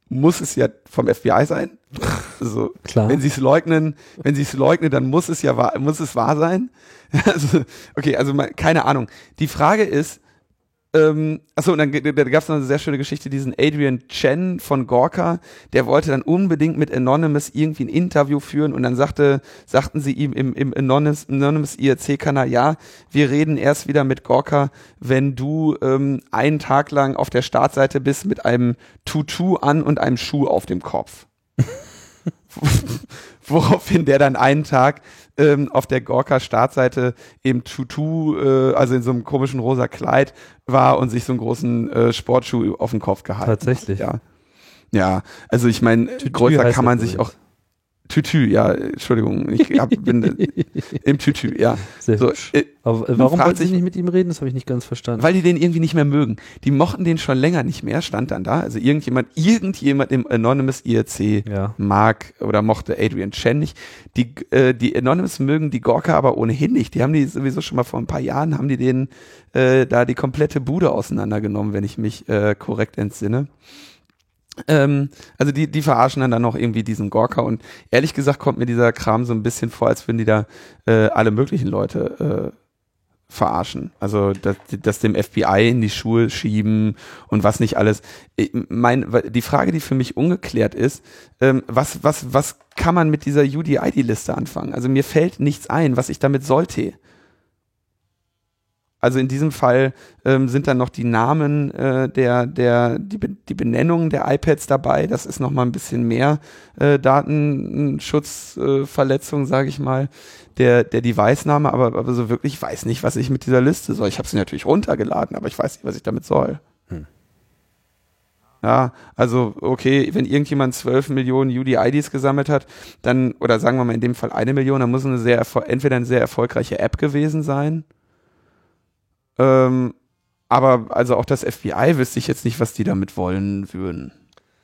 muss es ja vom FBI sein. Also, Klar. wenn sie es leugnen, wenn sie es leugnen, dann muss es ja wahr, muss es wahr sein. Also, okay, also mal, keine Ahnung. Die Frage ist, ähm, achso, und dann da gab es noch eine sehr schöne Geschichte, diesen Adrian Chen von Gorka, der wollte dann unbedingt mit Anonymous irgendwie ein Interview führen und dann sagte, sagten sie ihm im, im Anonymous, Anonymous IRC-Kanal, ja, wir reden erst wieder mit Gorka, wenn du ähm, einen Tag lang auf der Startseite bist mit einem Tutu an und einem Schuh auf dem Kopf. Woraufhin der dann einen Tag ähm, auf der Gorka-Startseite im Tutu, äh, also in so einem komischen rosa Kleid war und sich so einen großen äh, Sportschuh auf den Kopf gehalten.
Tatsächlich.
Ja. Ja, also ich meine, größer kann man sich auch Tütü, ja, Entschuldigung, ich hab, bin im Tütü, ja.
Sehr so, äh, Aber warum wollten Sie nicht mit ihm reden? Das habe ich nicht ganz verstanden.
Weil die den irgendwie nicht mehr mögen. Die mochten den schon länger nicht mehr, stand dann da. Also irgendjemand, irgendjemand im Anonymous IRC ja. mag oder mochte Adrian Chen nicht. Die, äh, die Anonymous mögen die Gorka aber ohnehin nicht. Die haben die sowieso schon mal vor ein paar Jahren, haben die denen äh, da die komplette Bude auseinandergenommen, wenn ich mich äh, korrekt entsinne. Ähm, also die, die verarschen dann, dann noch irgendwie diesen Gorka und ehrlich gesagt kommt mir dieser Kram so ein bisschen vor, als würden die da äh, alle möglichen Leute äh, verarschen. Also dass, dass dem FBI in die Schuhe schieben und was nicht alles. Ich mein, die Frage, die für mich ungeklärt ist, ähm, was, was, was kann man mit dieser UDID-Liste anfangen? Also mir fällt nichts ein, was ich damit sollte. Also in diesem Fall ähm, sind dann noch die Namen äh, der, der, die, die Benennungen der iPads dabei. Das ist nochmal ein bisschen mehr äh, Datenschutzverletzung, äh, sage ich mal, der, der Device-Name, aber, aber so wirklich, ich weiß nicht, was ich mit dieser Liste soll. Ich habe sie natürlich runtergeladen, aber ich weiß nicht, was ich damit soll. Hm. Ja, also okay, wenn irgendjemand 12 Millionen UDIDs gesammelt hat, dann, oder sagen wir mal in dem Fall eine Million, dann muss eine sehr entweder eine sehr erfolgreiche App gewesen sein ähm, aber also auch das FBI wüsste ich jetzt nicht, was die damit wollen würden.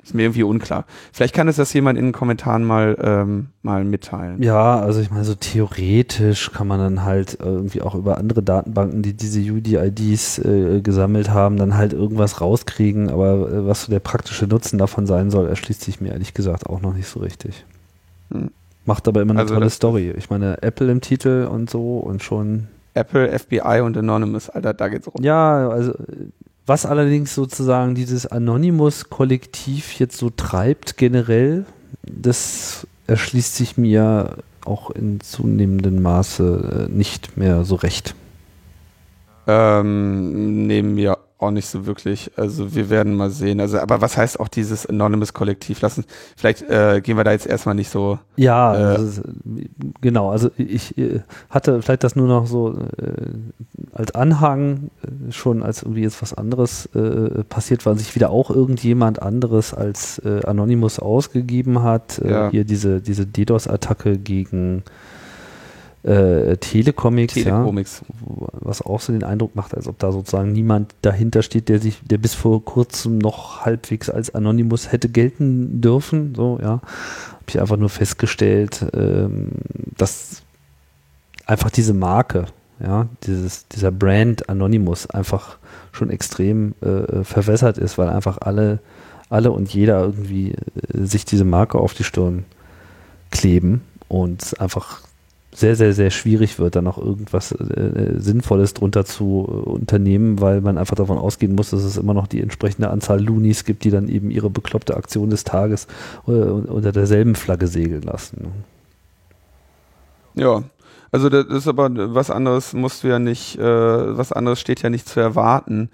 Ist mir irgendwie unklar. Vielleicht kann es das jemand in den Kommentaren mal, ähm, mal mitteilen.
Ja, also ich meine, so theoretisch kann man dann halt irgendwie auch über andere Datenbanken, die diese UDIDs äh, gesammelt haben, dann halt irgendwas rauskriegen. Aber äh, was so der praktische Nutzen davon sein soll, erschließt sich mir ehrlich gesagt auch noch nicht so richtig. Hm. Macht aber immer eine also tolle Story. Ich meine, Apple im Titel und so und schon.
Apple, FBI und Anonymous, Alter, da geht's
rum. Ja, also was allerdings sozusagen dieses Anonymous-Kollektiv jetzt so treibt generell, das erschließt sich mir auch in zunehmendem Maße äh, nicht mehr so recht.
Ähm, nehmen wir auch nicht so wirklich. Also wir werden mal sehen. Also, aber was heißt auch dieses Anonymous Kollektiv? Lassen, vielleicht äh, gehen wir da jetzt erstmal nicht so.
Ja, äh, also, genau. Also ich äh, hatte vielleicht das nur noch so äh, als Anhang äh, schon als irgendwie jetzt was anderes äh, passiert, weil sich wieder auch irgendjemand anderes als Anonymous ausgegeben hat. Ja. Hier diese diese DDoS-Attacke gegen äh, Telecomics,
Telecomics.
Ja, was auch so den Eindruck macht, als ob da sozusagen niemand dahinter steht, der sich, der bis vor kurzem noch halbwegs als Anonymous hätte gelten dürfen. So, ja, habe ich einfach nur festgestellt, ähm, dass einfach diese Marke, ja, dieses, dieser Brand Anonymous einfach schon extrem äh, verwässert ist, weil einfach alle, alle und jeder irgendwie äh, sich diese Marke auf die Stirn kleben und einfach sehr, sehr, sehr schwierig wird, da noch irgendwas äh, Sinnvolles drunter zu äh, unternehmen, weil man einfach davon ausgehen muss, dass es immer noch die entsprechende Anzahl Loonies gibt, die dann eben ihre bekloppte Aktion des Tages äh, unter derselben Flagge segeln lassen.
Ja, also das ist aber was anderes musst du ja nicht, äh, was anderes steht ja nicht zu erwarten,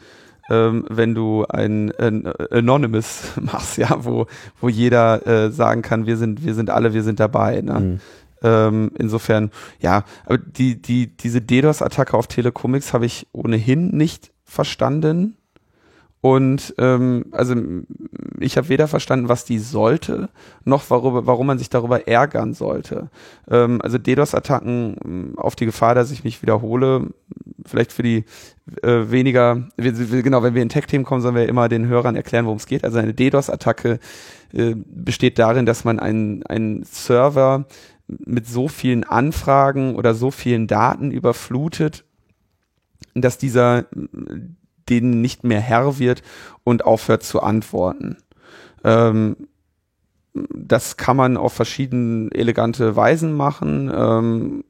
ähm, wenn du ein, ein, Anonymous machst, ja, wo, wo jeder äh, sagen kann, wir sind, wir sind alle, wir sind dabei. Ne? Mhm. Ähm, insofern, ja, aber die, die, diese DDoS-Attacke auf Telecomics habe ich ohnehin nicht verstanden. Und ähm, also ich habe weder verstanden, was die sollte, noch worüber, warum man sich darüber ärgern sollte. Ähm, also DDoS-Attacken ähm, auf die Gefahr, dass ich mich wiederhole, vielleicht für die äh, weniger, genau, wenn wir in Tech-Themen kommen, sollen wir immer den Hörern erklären, worum es geht. Also eine DDoS-Attacke äh, besteht darin, dass man einen Server mit so vielen Anfragen oder so vielen Daten überflutet, dass dieser denen nicht mehr Herr wird und aufhört zu antworten. Ähm, das kann man auf verschiedene elegante Weisen machen. Ähm,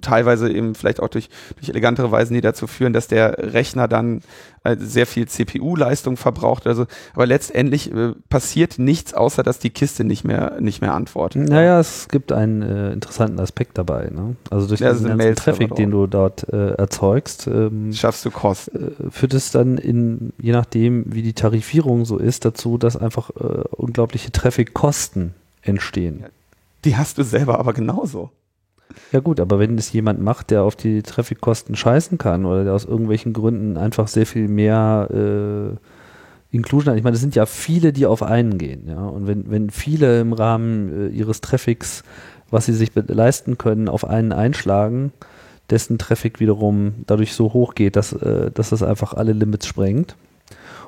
teilweise eben vielleicht auch durch, durch elegantere Weisen, die dazu führen, dass der Rechner dann äh, sehr viel CPU-Leistung verbraucht. Also, aber letztendlich äh, passiert nichts, außer dass die Kiste nicht mehr nicht mehr antwortet.
Naja, es gibt einen äh, interessanten Aspekt dabei. Ne? Also durch ja, den ganzen Traffic, den du dort äh, erzeugst,
ähm, schaffst du Kosten.
Äh, führt es dann in, je nachdem, wie die Tarifierung so ist, dazu, dass einfach äh, unglaubliche Traffic-Kosten entstehen.
Die hast du selber aber genauso.
Ja gut, aber wenn es jemand macht, der auf die Traffic-Kosten scheißen kann oder der aus irgendwelchen Gründen einfach sehr viel mehr äh, Inclusion hat, ich meine, das sind ja viele, die auf einen gehen, ja. Und wenn, wenn viele im Rahmen äh, ihres Traffics, was sie sich leisten können, auf einen einschlagen, dessen Traffic wiederum dadurch so hoch geht, dass, äh, dass das einfach alle Limits sprengt.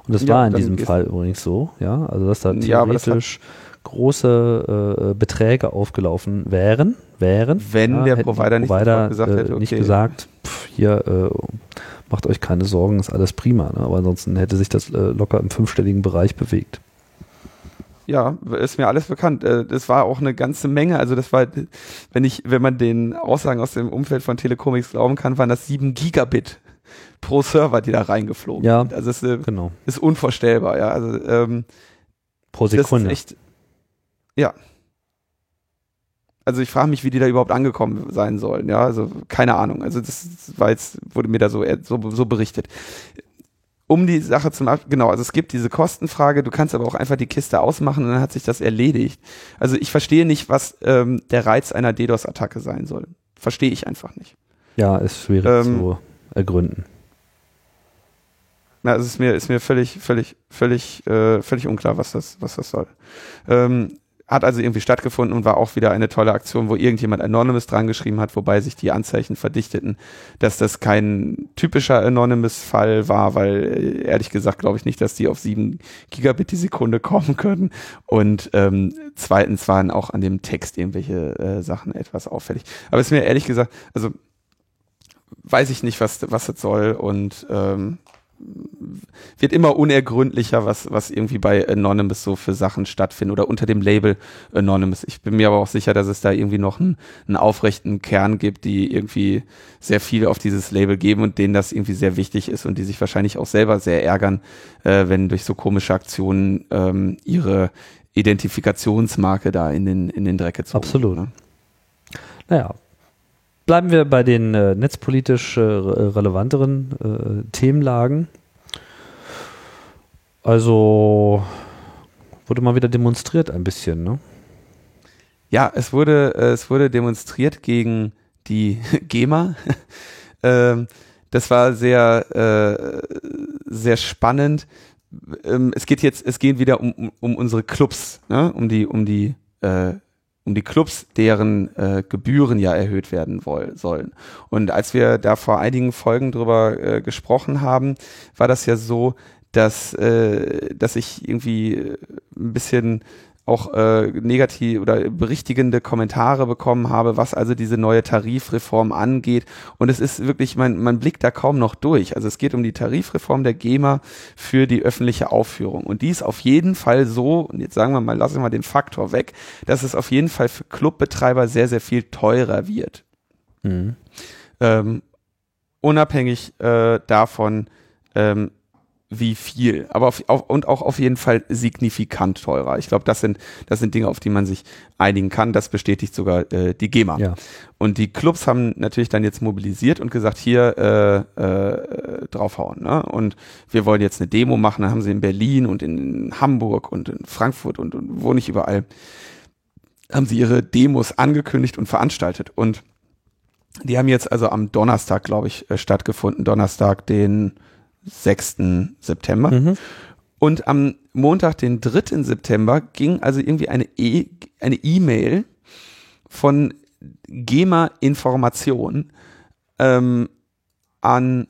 Und das ja, war in diesem Fall übrigens so, ja. Also dass da theoretisch ja, große äh, Beträge aufgelaufen wären, wären.
Wenn ja, der Provider,
Provider nicht gesagt hätte, äh, okay. nicht gesagt, pff, hier äh, macht euch keine Sorgen, ist alles prima. Ne? Aber ansonsten hätte sich das äh, locker im fünfstelligen Bereich bewegt.
Ja, ist mir alles bekannt. Äh, das war auch eine ganze Menge. Also das war, wenn ich, wenn man den Aussagen aus dem Umfeld von Telecomics glauben kann, waren das sieben Gigabit pro Server, die da reingeflogen
ja,
sind. Also es äh, genau. ist unvorstellbar. Ja, also ähm,
pro Sekunde.
Das ist echt, ja. Also ich frage mich, wie die da überhaupt angekommen sein sollen. Ja, also keine Ahnung. Also das war jetzt, wurde mir da so, so, so berichtet. Um die Sache zum Ab genau, also es gibt diese Kostenfrage, du kannst aber auch einfach die Kiste ausmachen und dann hat sich das erledigt. Also ich verstehe nicht, was ähm, der Reiz einer DDoS-Attacke sein soll. Verstehe ich einfach nicht.
Ja, ist schwierig ähm, zu ergründen.
Na, es ist mir, ist mir völlig, völlig, völlig, äh, völlig unklar, was das, was das soll. Ähm, hat also irgendwie stattgefunden und war auch wieder eine tolle Aktion, wo irgendjemand Anonymous dran geschrieben hat, wobei sich die Anzeichen verdichteten, dass das kein typischer Anonymous-Fall war, weil äh, ehrlich gesagt glaube ich nicht, dass die auf sieben Gigabit die Sekunde kommen können. Und ähm, zweitens waren auch an dem Text irgendwelche äh, Sachen etwas auffällig. Aber es ist mir ehrlich gesagt, also weiß ich nicht, was, was das soll und ähm, wird immer unergründlicher, was, was irgendwie bei Anonymous so für Sachen stattfinden oder unter dem Label Anonymous. Ich bin mir aber auch sicher, dass es da irgendwie noch einen, einen aufrechten Kern gibt, die irgendwie sehr viel auf dieses Label geben und denen das irgendwie sehr wichtig ist und die sich wahrscheinlich auch selber sehr ärgern, äh, wenn durch so komische Aktionen ähm, ihre Identifikationsmarke da in den, in den Dreck gezogen
Absolut. Ne? Naja, bleiben wir bei den äh, netzpolitisch äh, relevanteren äh, Themenlagen. Also wurde mal wieder demonstriert ein bisschen, ne?
Ja, es wurde, äh, es wurde demonstriert gegen die GEMA. ähm, das war sehr, äh, sehr spannend. Ähm, es geht jetzt, es geht wieder um, um, unsere Clubs, ne? um die, um die äh, um die Clubs, deren äh, Gebühren ja erhöht werden woll sollen. Und als wir da vor einigen Folgen drüber äh, gesprochen haben, war das ja so, dass, äh, dass ich irgendwie äh, ein bisschen auch äh, negativ oder berichtigende Kommentare bekommen habe, was also diese neue Tarifreform angeht. Und es ist wirklich, man, man blickt da kaum noch durch. Also es geht um die Tarifreform der GEMA für die öffentliche Aufführung. Und die ist auf jeden Fall so, und jetzt sagen wir mal, lassen wir mal den Faktor weg, dass es auf jeden Fall für Clubbetreiber sehr, sehr viel teurer wird. Mhm. Ähm, unabhängig äh, davon, ähm, wie viel, aber auf, auf, und auch auf jeden Fall signifikant teurer. Ich glaube, das sind das sind Dinge, auf die man sich einigen kann. Das bestätigt sogar äh, die GEMA. Ja. Und die Clubs haben natürlich dann jetzt mobilisiert und gesagt, hier äh, äh, draufhauen. Ne? Und wir wollen jetzt eine Demo machen. Dann haben sie in Berlin und in Hamburg und in Frankfurt und, und wo nicht überall haben sie ihre Demos angekündigt und veranstaltet. Und die haben jetzt also am Donnerstag, glaube ich, äh, stattgefunden. Donnerstag, den 6. September. Mhm. Und am Montag, den 3. September, ging also irgendwie eine e eine E-Mail von GEMA Information ähm, an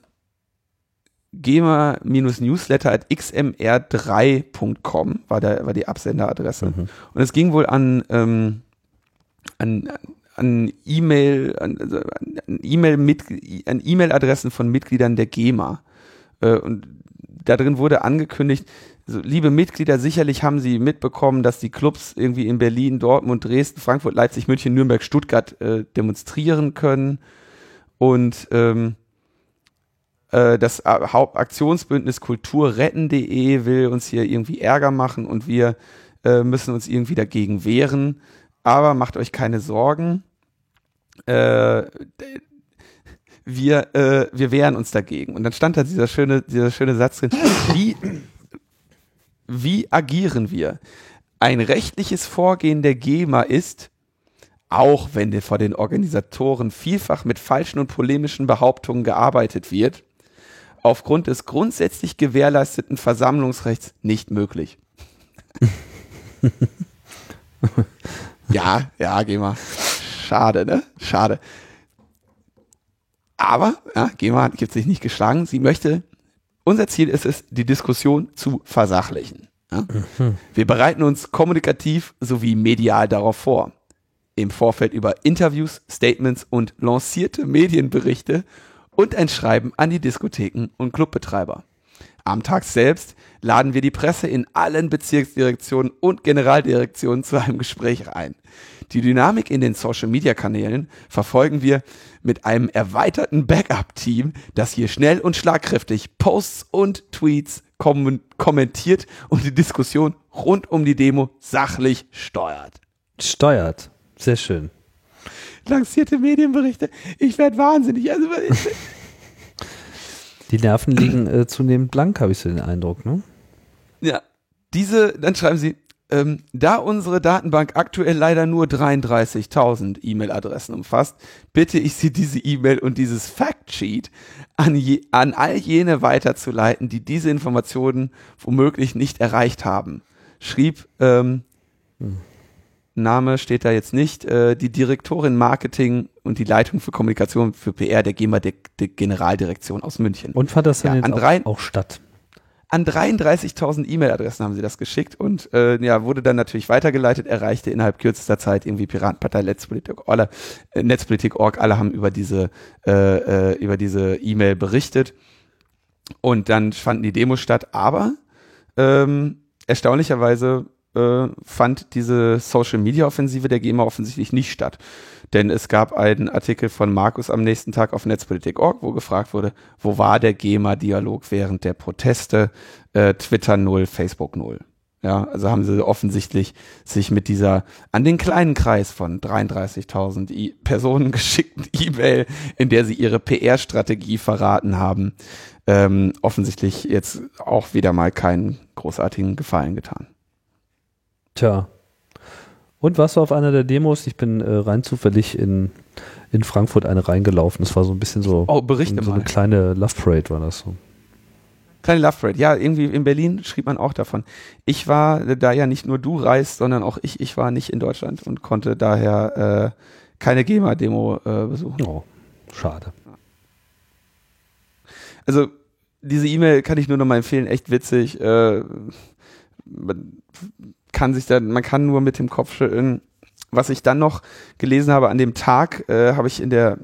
GEMA-Newsletter at xmr3.com war, der, war die Absenderadresse. Mhm. Und es ging wohl an, ähm, an, an E-Mail, an, also an E-Mail an E-Mail-Adressen von Mitgliedern der GEMA. Äh, und da drin wurde angekündigt, so, liebe Mitglieder, sicherlich haben Sie mitbekommen, dass die Clubs irgendwie in Berlin, Dortmund, Dresden, Frankfurt, Leipzig, München, Nürnberg, Stuttgart äh, demonstrieren können. Und ähm, äh, das Hauptaktionsbündnis Kulturretten.de will uns hier irgendwie Ärger machen und wir äh, müssen uns irgendwie dagegen wehren. Aber macht euch keine Sorgen. Äh, wir, äh, wir wehren uns dagegen. Und dann stand da dieser schöne, dieser schöne Satz drin, wie, wie agieren wir? Ein rechtliches Vorgehen der GEMA ist, auch wenn vor den Organisatoren vielfach mit falschen und polemischen Behauptungen gearbeitet wird, aufgrund des grundsätzlich gewährleisteten Versammlungsrechts nicht möglich. ja, ja, GEMA. Schade, ne? Schade. Aber, ja, GEMA hat sich nicht geschlagen. Sie möchte, unser Ziel ist es, die Diskussion zu versachlichen. Ja? Mhm. Wir bereiten uns kommunikativ sowie medial darauf vor. Im Vorfeld über Interviews, Statements und lancierte Medienberichte und ein Schreiben an die Diskotheken und Clubbetreiber. Am Tag selbst laden wir die Presse in allen Bezirksdirektionen und Generaldirektionen zu einem Gespräch ein. Die Dynamik in den Social-Media-Kanälen verfolgen wir mit einem erweiterten Backup-Team, das hier schnell und schlagkräftig Posts und Tweets kom kommentiert und die Diskussion rund um die Demo sachlich steuert.
Steuert. Sehr schön.
Lancierte Medienberichte. Ich werde wahnsinnig. Also,
die Nerven liegen äh, zunehmend blank, habe ich so den Eindruck, ne?
Ja. Diese, dann schreiben sie, ähm, da unsere Datenbank aktuell leider nur 33.000 E-Mail-Adressen umfasst, bitte ich Sie, diese E-Mail und dieses Factsheet an, je, an all jene weiterzuleiten, die diese Informationen womöglich nicht erreicht haben. Schrieb ähm, hm. Name steht da jetzt nicht, äh, die Direktorin Marketing und die Leitung für Kommunikation für PR der GEMA der, der Generaldirektion aus München.
Und fand das dann
Ja,
jetzt
an
auch,
drei-
auch statt?
An 33.000 E-Mail-Adressen haben sie das geschickt und äh, ja, wurde dann natürlich weitergeleitet, erreichte innerhalb kürzester Zeit irgendwie Piratenpartei, Netzpolitik, alle, äh, Netzpolitik.org, alle haben über diese äh, äh, über diese E-Mail berichtet und dann fanden die Demos statt, aber ähm, erstaunlicherweise äh, fand diese Social-Media-Offensive der GEMA offensichtlich nicht statt. Denn es gab einen Artikel von Markus am nächsten Tag auf Netzpolitik.org, wo gefragt wurde, wo war der GEMA-Dialog während der Proteste? Äh, Twitter null, Facebook null. Ja, also haben sie offensichtlich sich mit dieser an den kleinen Kreis von 33.000 I- Personen geschickten E-Mail, in der sie ihre PR-Strategie verraten haben, ähm, offensichtlich jetzt auch wieder mal keinen großartigen Gefallen getan.
Tja. Und warst du auf einer der Demos? Ich bin äh, rein zufällig in, in Frankfurt eine reingelaufen. Das war so ein bisschen so,
Oh, berichte
so
mal.
eine kleine Love Parade war das so.
Kleine Love Parade. Ja, irgendwie in Berlin schrieb man auch davon. Ich war, da ja nicht nur du reist, sondern auch ich, ich war nicht in Deutschland und konnte daher äh, keine GEMA-Demo äh, besuchen.
Oh, schade.
Also diese E-Mail kann ich nur noch mal empfehlen, echt witzig. Äh, man kann sich da, man kann nur mit dem Kopf schütteln. Was ich dann noch gelesen habe an dem Tag, äh, habe ich in der,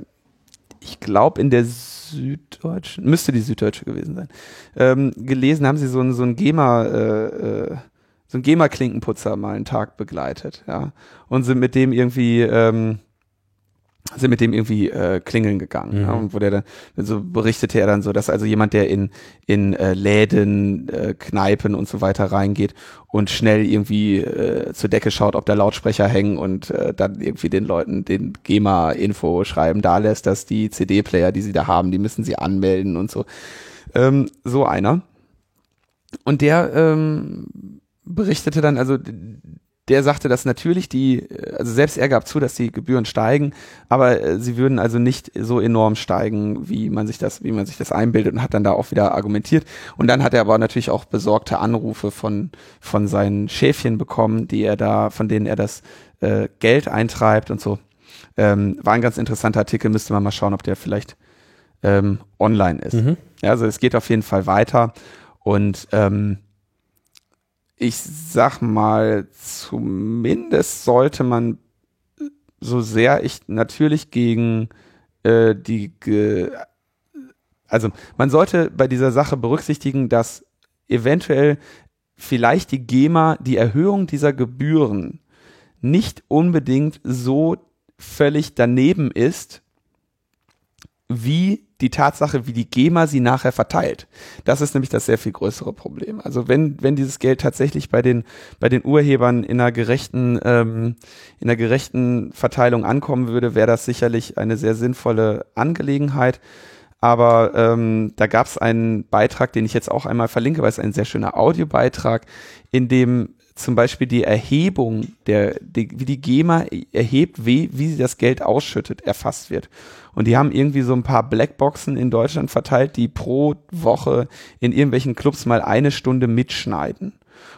ich glaube in der Süddeutschen, müsste die Süddeutsche gewesen sein, ähm, gelesen haben sie so so ein GEMA, äh, äh, so ein GEMA-Klinkenputzer mal einen Tag begleitet, ja, und sind mit dem irgendwie, ähm, sind mit dem irgendwie äh, klingeln gegangen.
Mhm.
Ja, und wo der dann, so berichtete er dann so, dass also jemand, der in, in äh, Läden, äh, Kneipen und so weiter reingeht und schnell irgendwie äh, zur Decke schaut, ob da Lautsprecher hängen und äh, dann irgendwie den Leuten den GEMA-Info schreiben, da lässt, dass die CD-Player, die sie da haben, die müssen sie anmelden und so. Ähm, so einer. Und der ähm, berichtete dann, also der sagte, dass natürlich die, also selbst er gab zu, dass die Gebühren steigen, aber äh, sie würden also nicht so enorm steigen, wie man sich das, wie man sich das einbildet und hat dann da auch wieder argumentiert. Und dann hat er aber natürlich auch besorgte Anrufe von, von seinen Schäfchen bekommen, die er da, von denen er das äh, Geld eintreibt und so. Ähm, war ein ganz interessanter Artikel, müsste man mal schauen, ob der vielleicht ähm, online ist.
Mhm.
Ja, also es geht auf jeden Fall weiter und ähm, ich sag mal, zumindest sollte man, so sehr ich natürlich gegen äh, die, ge also man sollte bei dieser Sache berücksichtigen, dass eventuell vielleicht die GEMA die Erhöhung dieser Gebühren nicht unbedingt so völlig daneben ist, wie die Tatsache, wie die GEMA sie nachher verteilt. Das ist nämlich das sehr viel größere Problem. Also wenn, wenn dieses Geld tatsächlich bei den, bei den Urhebern in einer gerechten, ähm, in einer gerechten Verteilung ankommen würde, wäre das sicherlich eine sehr sinnvolle Angelegenheit. Aber ähm, da gab es einen Beitrag, den ich jetzt auch einmal verlinke, weil es ein sehr schöner Audiobeitrag, in dem zum Beispiel die Erhebung, der, die, wie die GEMA erhebt, wie, wie sie das Geld ausschüttet, erfasst wird. Und die haben irgendwie so ein paar Blackboxen in Deutschland verteilt, die pro Woche in irgendwelchen Clubs mal eine Stunde mitschneiden.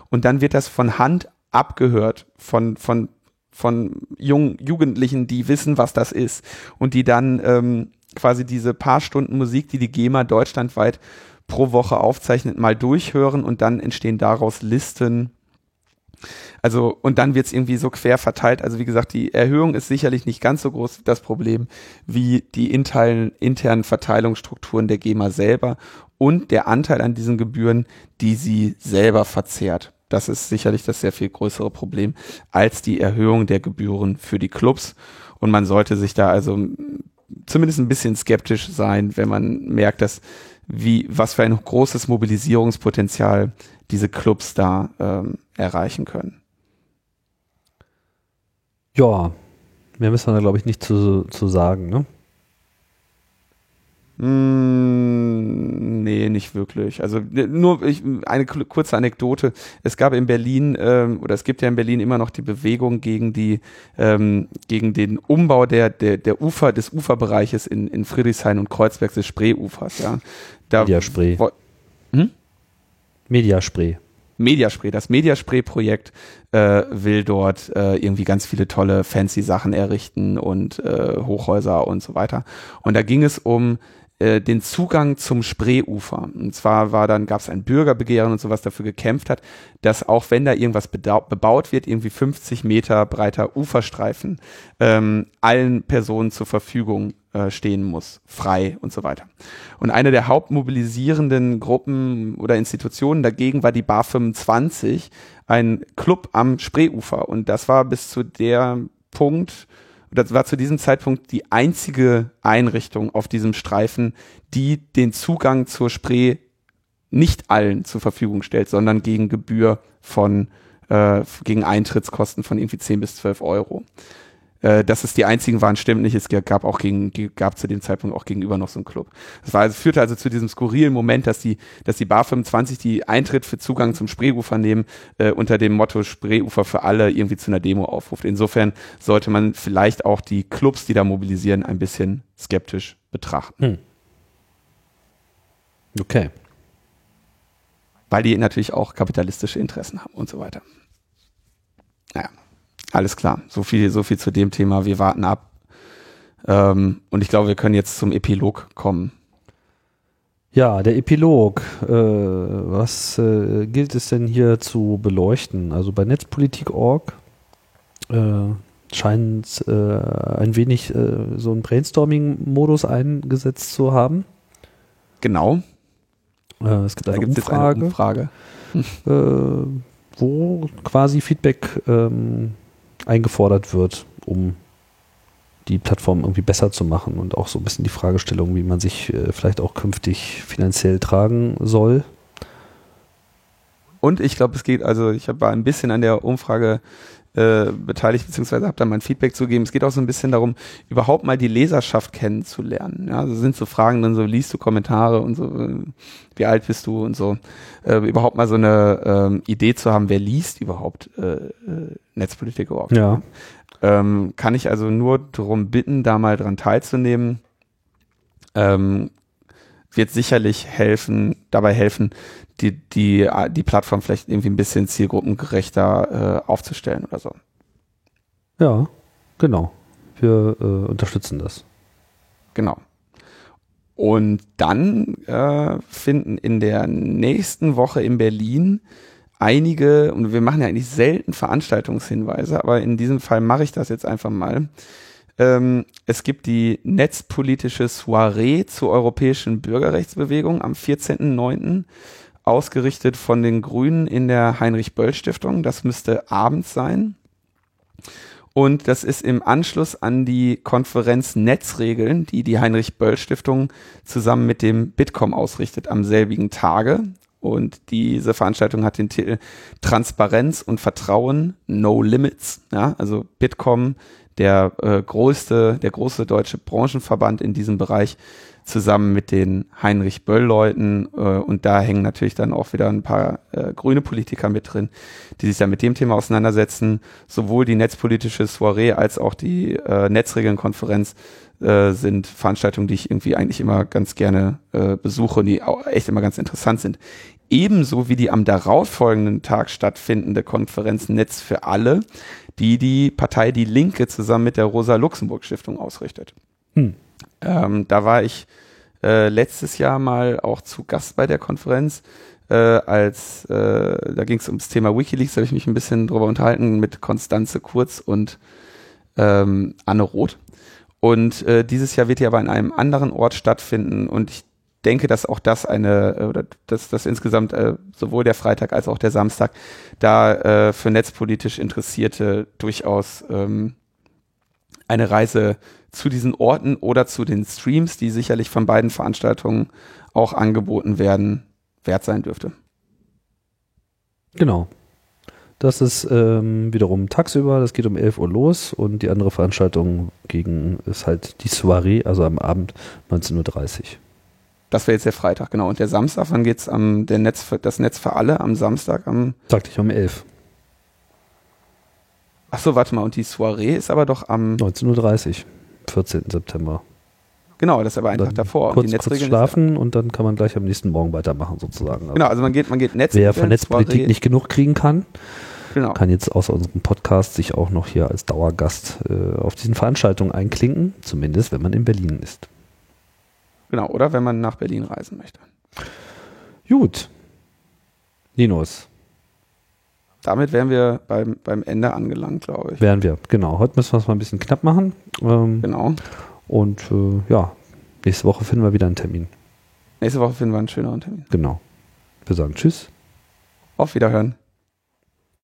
Und dann wird das von Hand abgehört von, von, von jungen Jugendlichen, die wissen, was das ist. Und die dann ähm, quasi diese paar Stunden Musik, die die GEMA deutschlandweit pro Woche aufzeichnet, mal durchhören und dann entstehen daraus Listen. Also, und dann wird es irgendwie so quer verteilt. Also, wie gesagt, die Erhöhung ist sicherlich nicht ganz so groß das Problem wie die internen, internen Verteilungsstrukturen der GEMA selber und der Anteil an diesen Gebühren, die sie selber verzehrt. Das ist sicherlich das sehr viel größere Problem als die Erhöhung der Gebühren für die Clubs. Und man sollte sich da also zumindest ein bisschen skeptisch sein, wenn man merkt, dass wie, was für ein großes Mobilisierungspotenzial diese Clubs da ähm, erreichen können.
Ja, mehr müssen wir da, glaube ich, nicht zu, zu sagen, ne?
Mm, nee, nicht wirklich. Also ne, nur ich, eine kurze Anekdote. Es gab in Berlin ähm, oder es gibt ja in Berlin immer noch die Bewegung gegen die ähm, gegen den Umbau der der der Ufer des Uferbereiches in in Friedrichshain und Kreuzberg des Spreeufers. Ja, da
Mediaspray.
wo-
Mediaspray.
Mediaspray, das Mediaspray-Projekt äh, will dort äh, irgendwie ganz viele tolle fancy Sachen errichten und äh, Hochhäuser und so weiter. Und da ging es um äh, den Zugang zum Spreeufer. Und zwar war dann, gab es ein Bürgerbegehren und sowas dafür gekämpft hat, dass auch wenn da irgendwas bebaut wird, irgendwie 50 Meter breiter Uferstreifen, ähm, allen Personen zur Verfügung äh, stehen muss, frei und so weiter. Und eine der hauptmobilisierenden Gruppen oder Institutionen dagegen war die Bar 25, ein Club am Spreeufer. Und das war bis zu der Punkt, das war zu diesem Zeitpunkt die einzige Einrichtung auf diesem Streifen, die den Zugang zur Spree nicht allen zur Verfügung stellt, sondern gegen Gebühr von, äh, gegen Eintrittskosten von irgendwie 10 bis 12 Euro. Äh, dass es die einzigen waren, stimmt nicht. Es gab auch gegen, gab zu dem Zeitpunkt auch gegenüber noch so einen Club. Das war, also, führte also zu diesem skurrilen Moment, dass die, dass die Bar 25 die Eintritt für Zugang zum Spreeufer nehmen, äh, unter dem Motto Spreeufer für alle irgendwie zu einer Demo aufruft. Insofern sollte man vielleicht auch die Clubs, die da mobilisieren, ein bisschen skeptisch betrachten. Hm.
Okay.
Weil die natürlich auch kapitalistische Interessen haben und so weiter. Naja. Alles klar. So viel, so viel zu dem Thema. Wir warten ab. Ähm, und ich glaube, wir können jetzt zum Epilog kommen.
Ja, der Epilog. Äh, was äh, gilt es denn hier zu beleuchten? Also bei Netzpolitik.org äh, scheint äh, ein wenig äh, so ein Brainstorming-Modus eingesetzt zu haben.
Genau.
Äh, es gibt eine Umfrage, eine Umfrage. wo quasi Feedback ähm, eingefordert wird, um die Plattform irgendwie besser zu machen und auch so ein bisschen die Fragestellung, wie man sich äh, vielleicht auch künftig finanziell tragen soll.
Und ich glaube, es geht, also ich war ein bisschen an der Umfrage äh, beteiligt, beziehungsweise habe da mein Feedback zu geben. Es geht auch so ein bisschen darum, überhaupt mal die Leserschaft kennenzulernen. Ja, also sind so Fragen dann so, liest du Kommentare und so, äh, wie alt bist du und so. Äh, überhaupt mal so eine äh, Idee zu haben, wer liest überhaupt äh, äh, Netzpolitik überhaupt.
Ja.
Ähm, kann ich also nur darum bitten, da mal dran teilzunehmen. Ähm, wird sicherlich helfen, dabei helfen, die, die, die Plattform vielleicht irgendwie ein bisschen zielgruppengerechter äh, aufzustellen oder so.
Ja, genau. Wir äh, unterstützen das.
Genau. Und dann äh, finden in der nächsten Woche in Berlin einige, und wir machen ja eigentlich selten Veranstaltungshinweise, aber in diesem Fall mache ich das jetzt einfach mal. Ähm, es gibt die netzpolitische Soiree zur europäischen Bürgerrechtsbewegung am 14.09 ausgerichtet von den Grünen in der Heinrich-Böll-Stiftung. Das müsste abends sein. Und das ist im Anschluss an die Konferenz Netzregeln, die die Heinrich-Böll-Stiftung zusammen mit dem Bitkom ausrichtet am selbigen Tage. Und diese Veranstaltung hat den Titel Transparenz und Vertrauen, No Limits. Ja, also Bitkom, der äh, größte, der große deutsche Branchenverband in diesem Bereich, zusammen mit den Heinrich Böll-Leuten äh, und da hängen natürlich dann auch wieder ein paar äh, grüne Politiker mit drin, die sich dann mit dem Thema auseinandersetzen. Sowohl die netzpolitische Soiree als auch die äh, Netzregelnkonferenz äh, sind Veranstaltungen, die ich irgendwie eigentlich immer ganz gerne äh, besuche und die auch echt immer ganz interessant sind. Ebenso wie die am darauffolgenden Tag stattfindende Konferenz Netz für alle, die die Partei Die Linke zusammen mit der Rosa-Luxemburg-Stiftung ausrichtet. Hm. Ähm, da war ich äh, letztes Jahr mal auch zu Gast bei der Konferenz. Äh, als äh, da ging es ums Thema WikiLeaks, habe ich mich ein bisschen drüber unterhalten mit Konstanze Kurz und ähm, Anne Roth. Und äh, dieses Jahr wird die aber an einem anderen Ort stattfinden und ich denke, dass auch das eine, äh, oder dass das insgesamt äh, sowohl der Freitag als auch der Samstag da äh, für netzpolitisch Interessierte durchaus ähm, eine Reise zu diesen Orten oder zu den Streams, die sicherlich von beiden Veranstaltungen auch angeboten werden, wert sein dürfte.
Genau. Das ist ähm, wiederum tagsüber, das geht um 11 Uhr los und die andere Veranstaltung gegen ist halt die Soiree, also am Abend 19.30 Uhr.
Das wäre jetzt der Freitag, genau. Und der Samstag, wann geht's am der Netz für, das Netz für alle am Samstag am
Sagte ich um 11.
Achso, warte mal, und die Soiree ist aber doch am
19.30 Uhr. 14. September.
Genau, das ist aber einfach
Dann
davor.
kurz,
die
kurz schlafen und dann kann man gleich am nächsten Morgen weitermachen sozusagen. Also
Genau, also man geht, man geht Netz.
Wer von Netzpolitik
Soiree-
nicht genug kriegen kann,
Genau.
kann jetzt außer unserem Podcast sich auch noch hier als Dauergast äh, auf diesen Veranstaltungen einklinken, zumindest wenn man in Berlin ist.
Genau, oder wenn man nach Berlin reisen möchte.
Gut. Linus,
Damit wären wir beim, beim Ende angelangt, glaube ich.
wären wir. Genau. Heute müssen wir es mal ein bisschen knapp machen. Ähm,
Genau.
Und äh, ja, nächste Woche finden wir wieder einen Termin.
Nächste Woche finden wir einen schöneren Termin.
Genau. Wir sagen Tschüss.
Auf Wiederhören.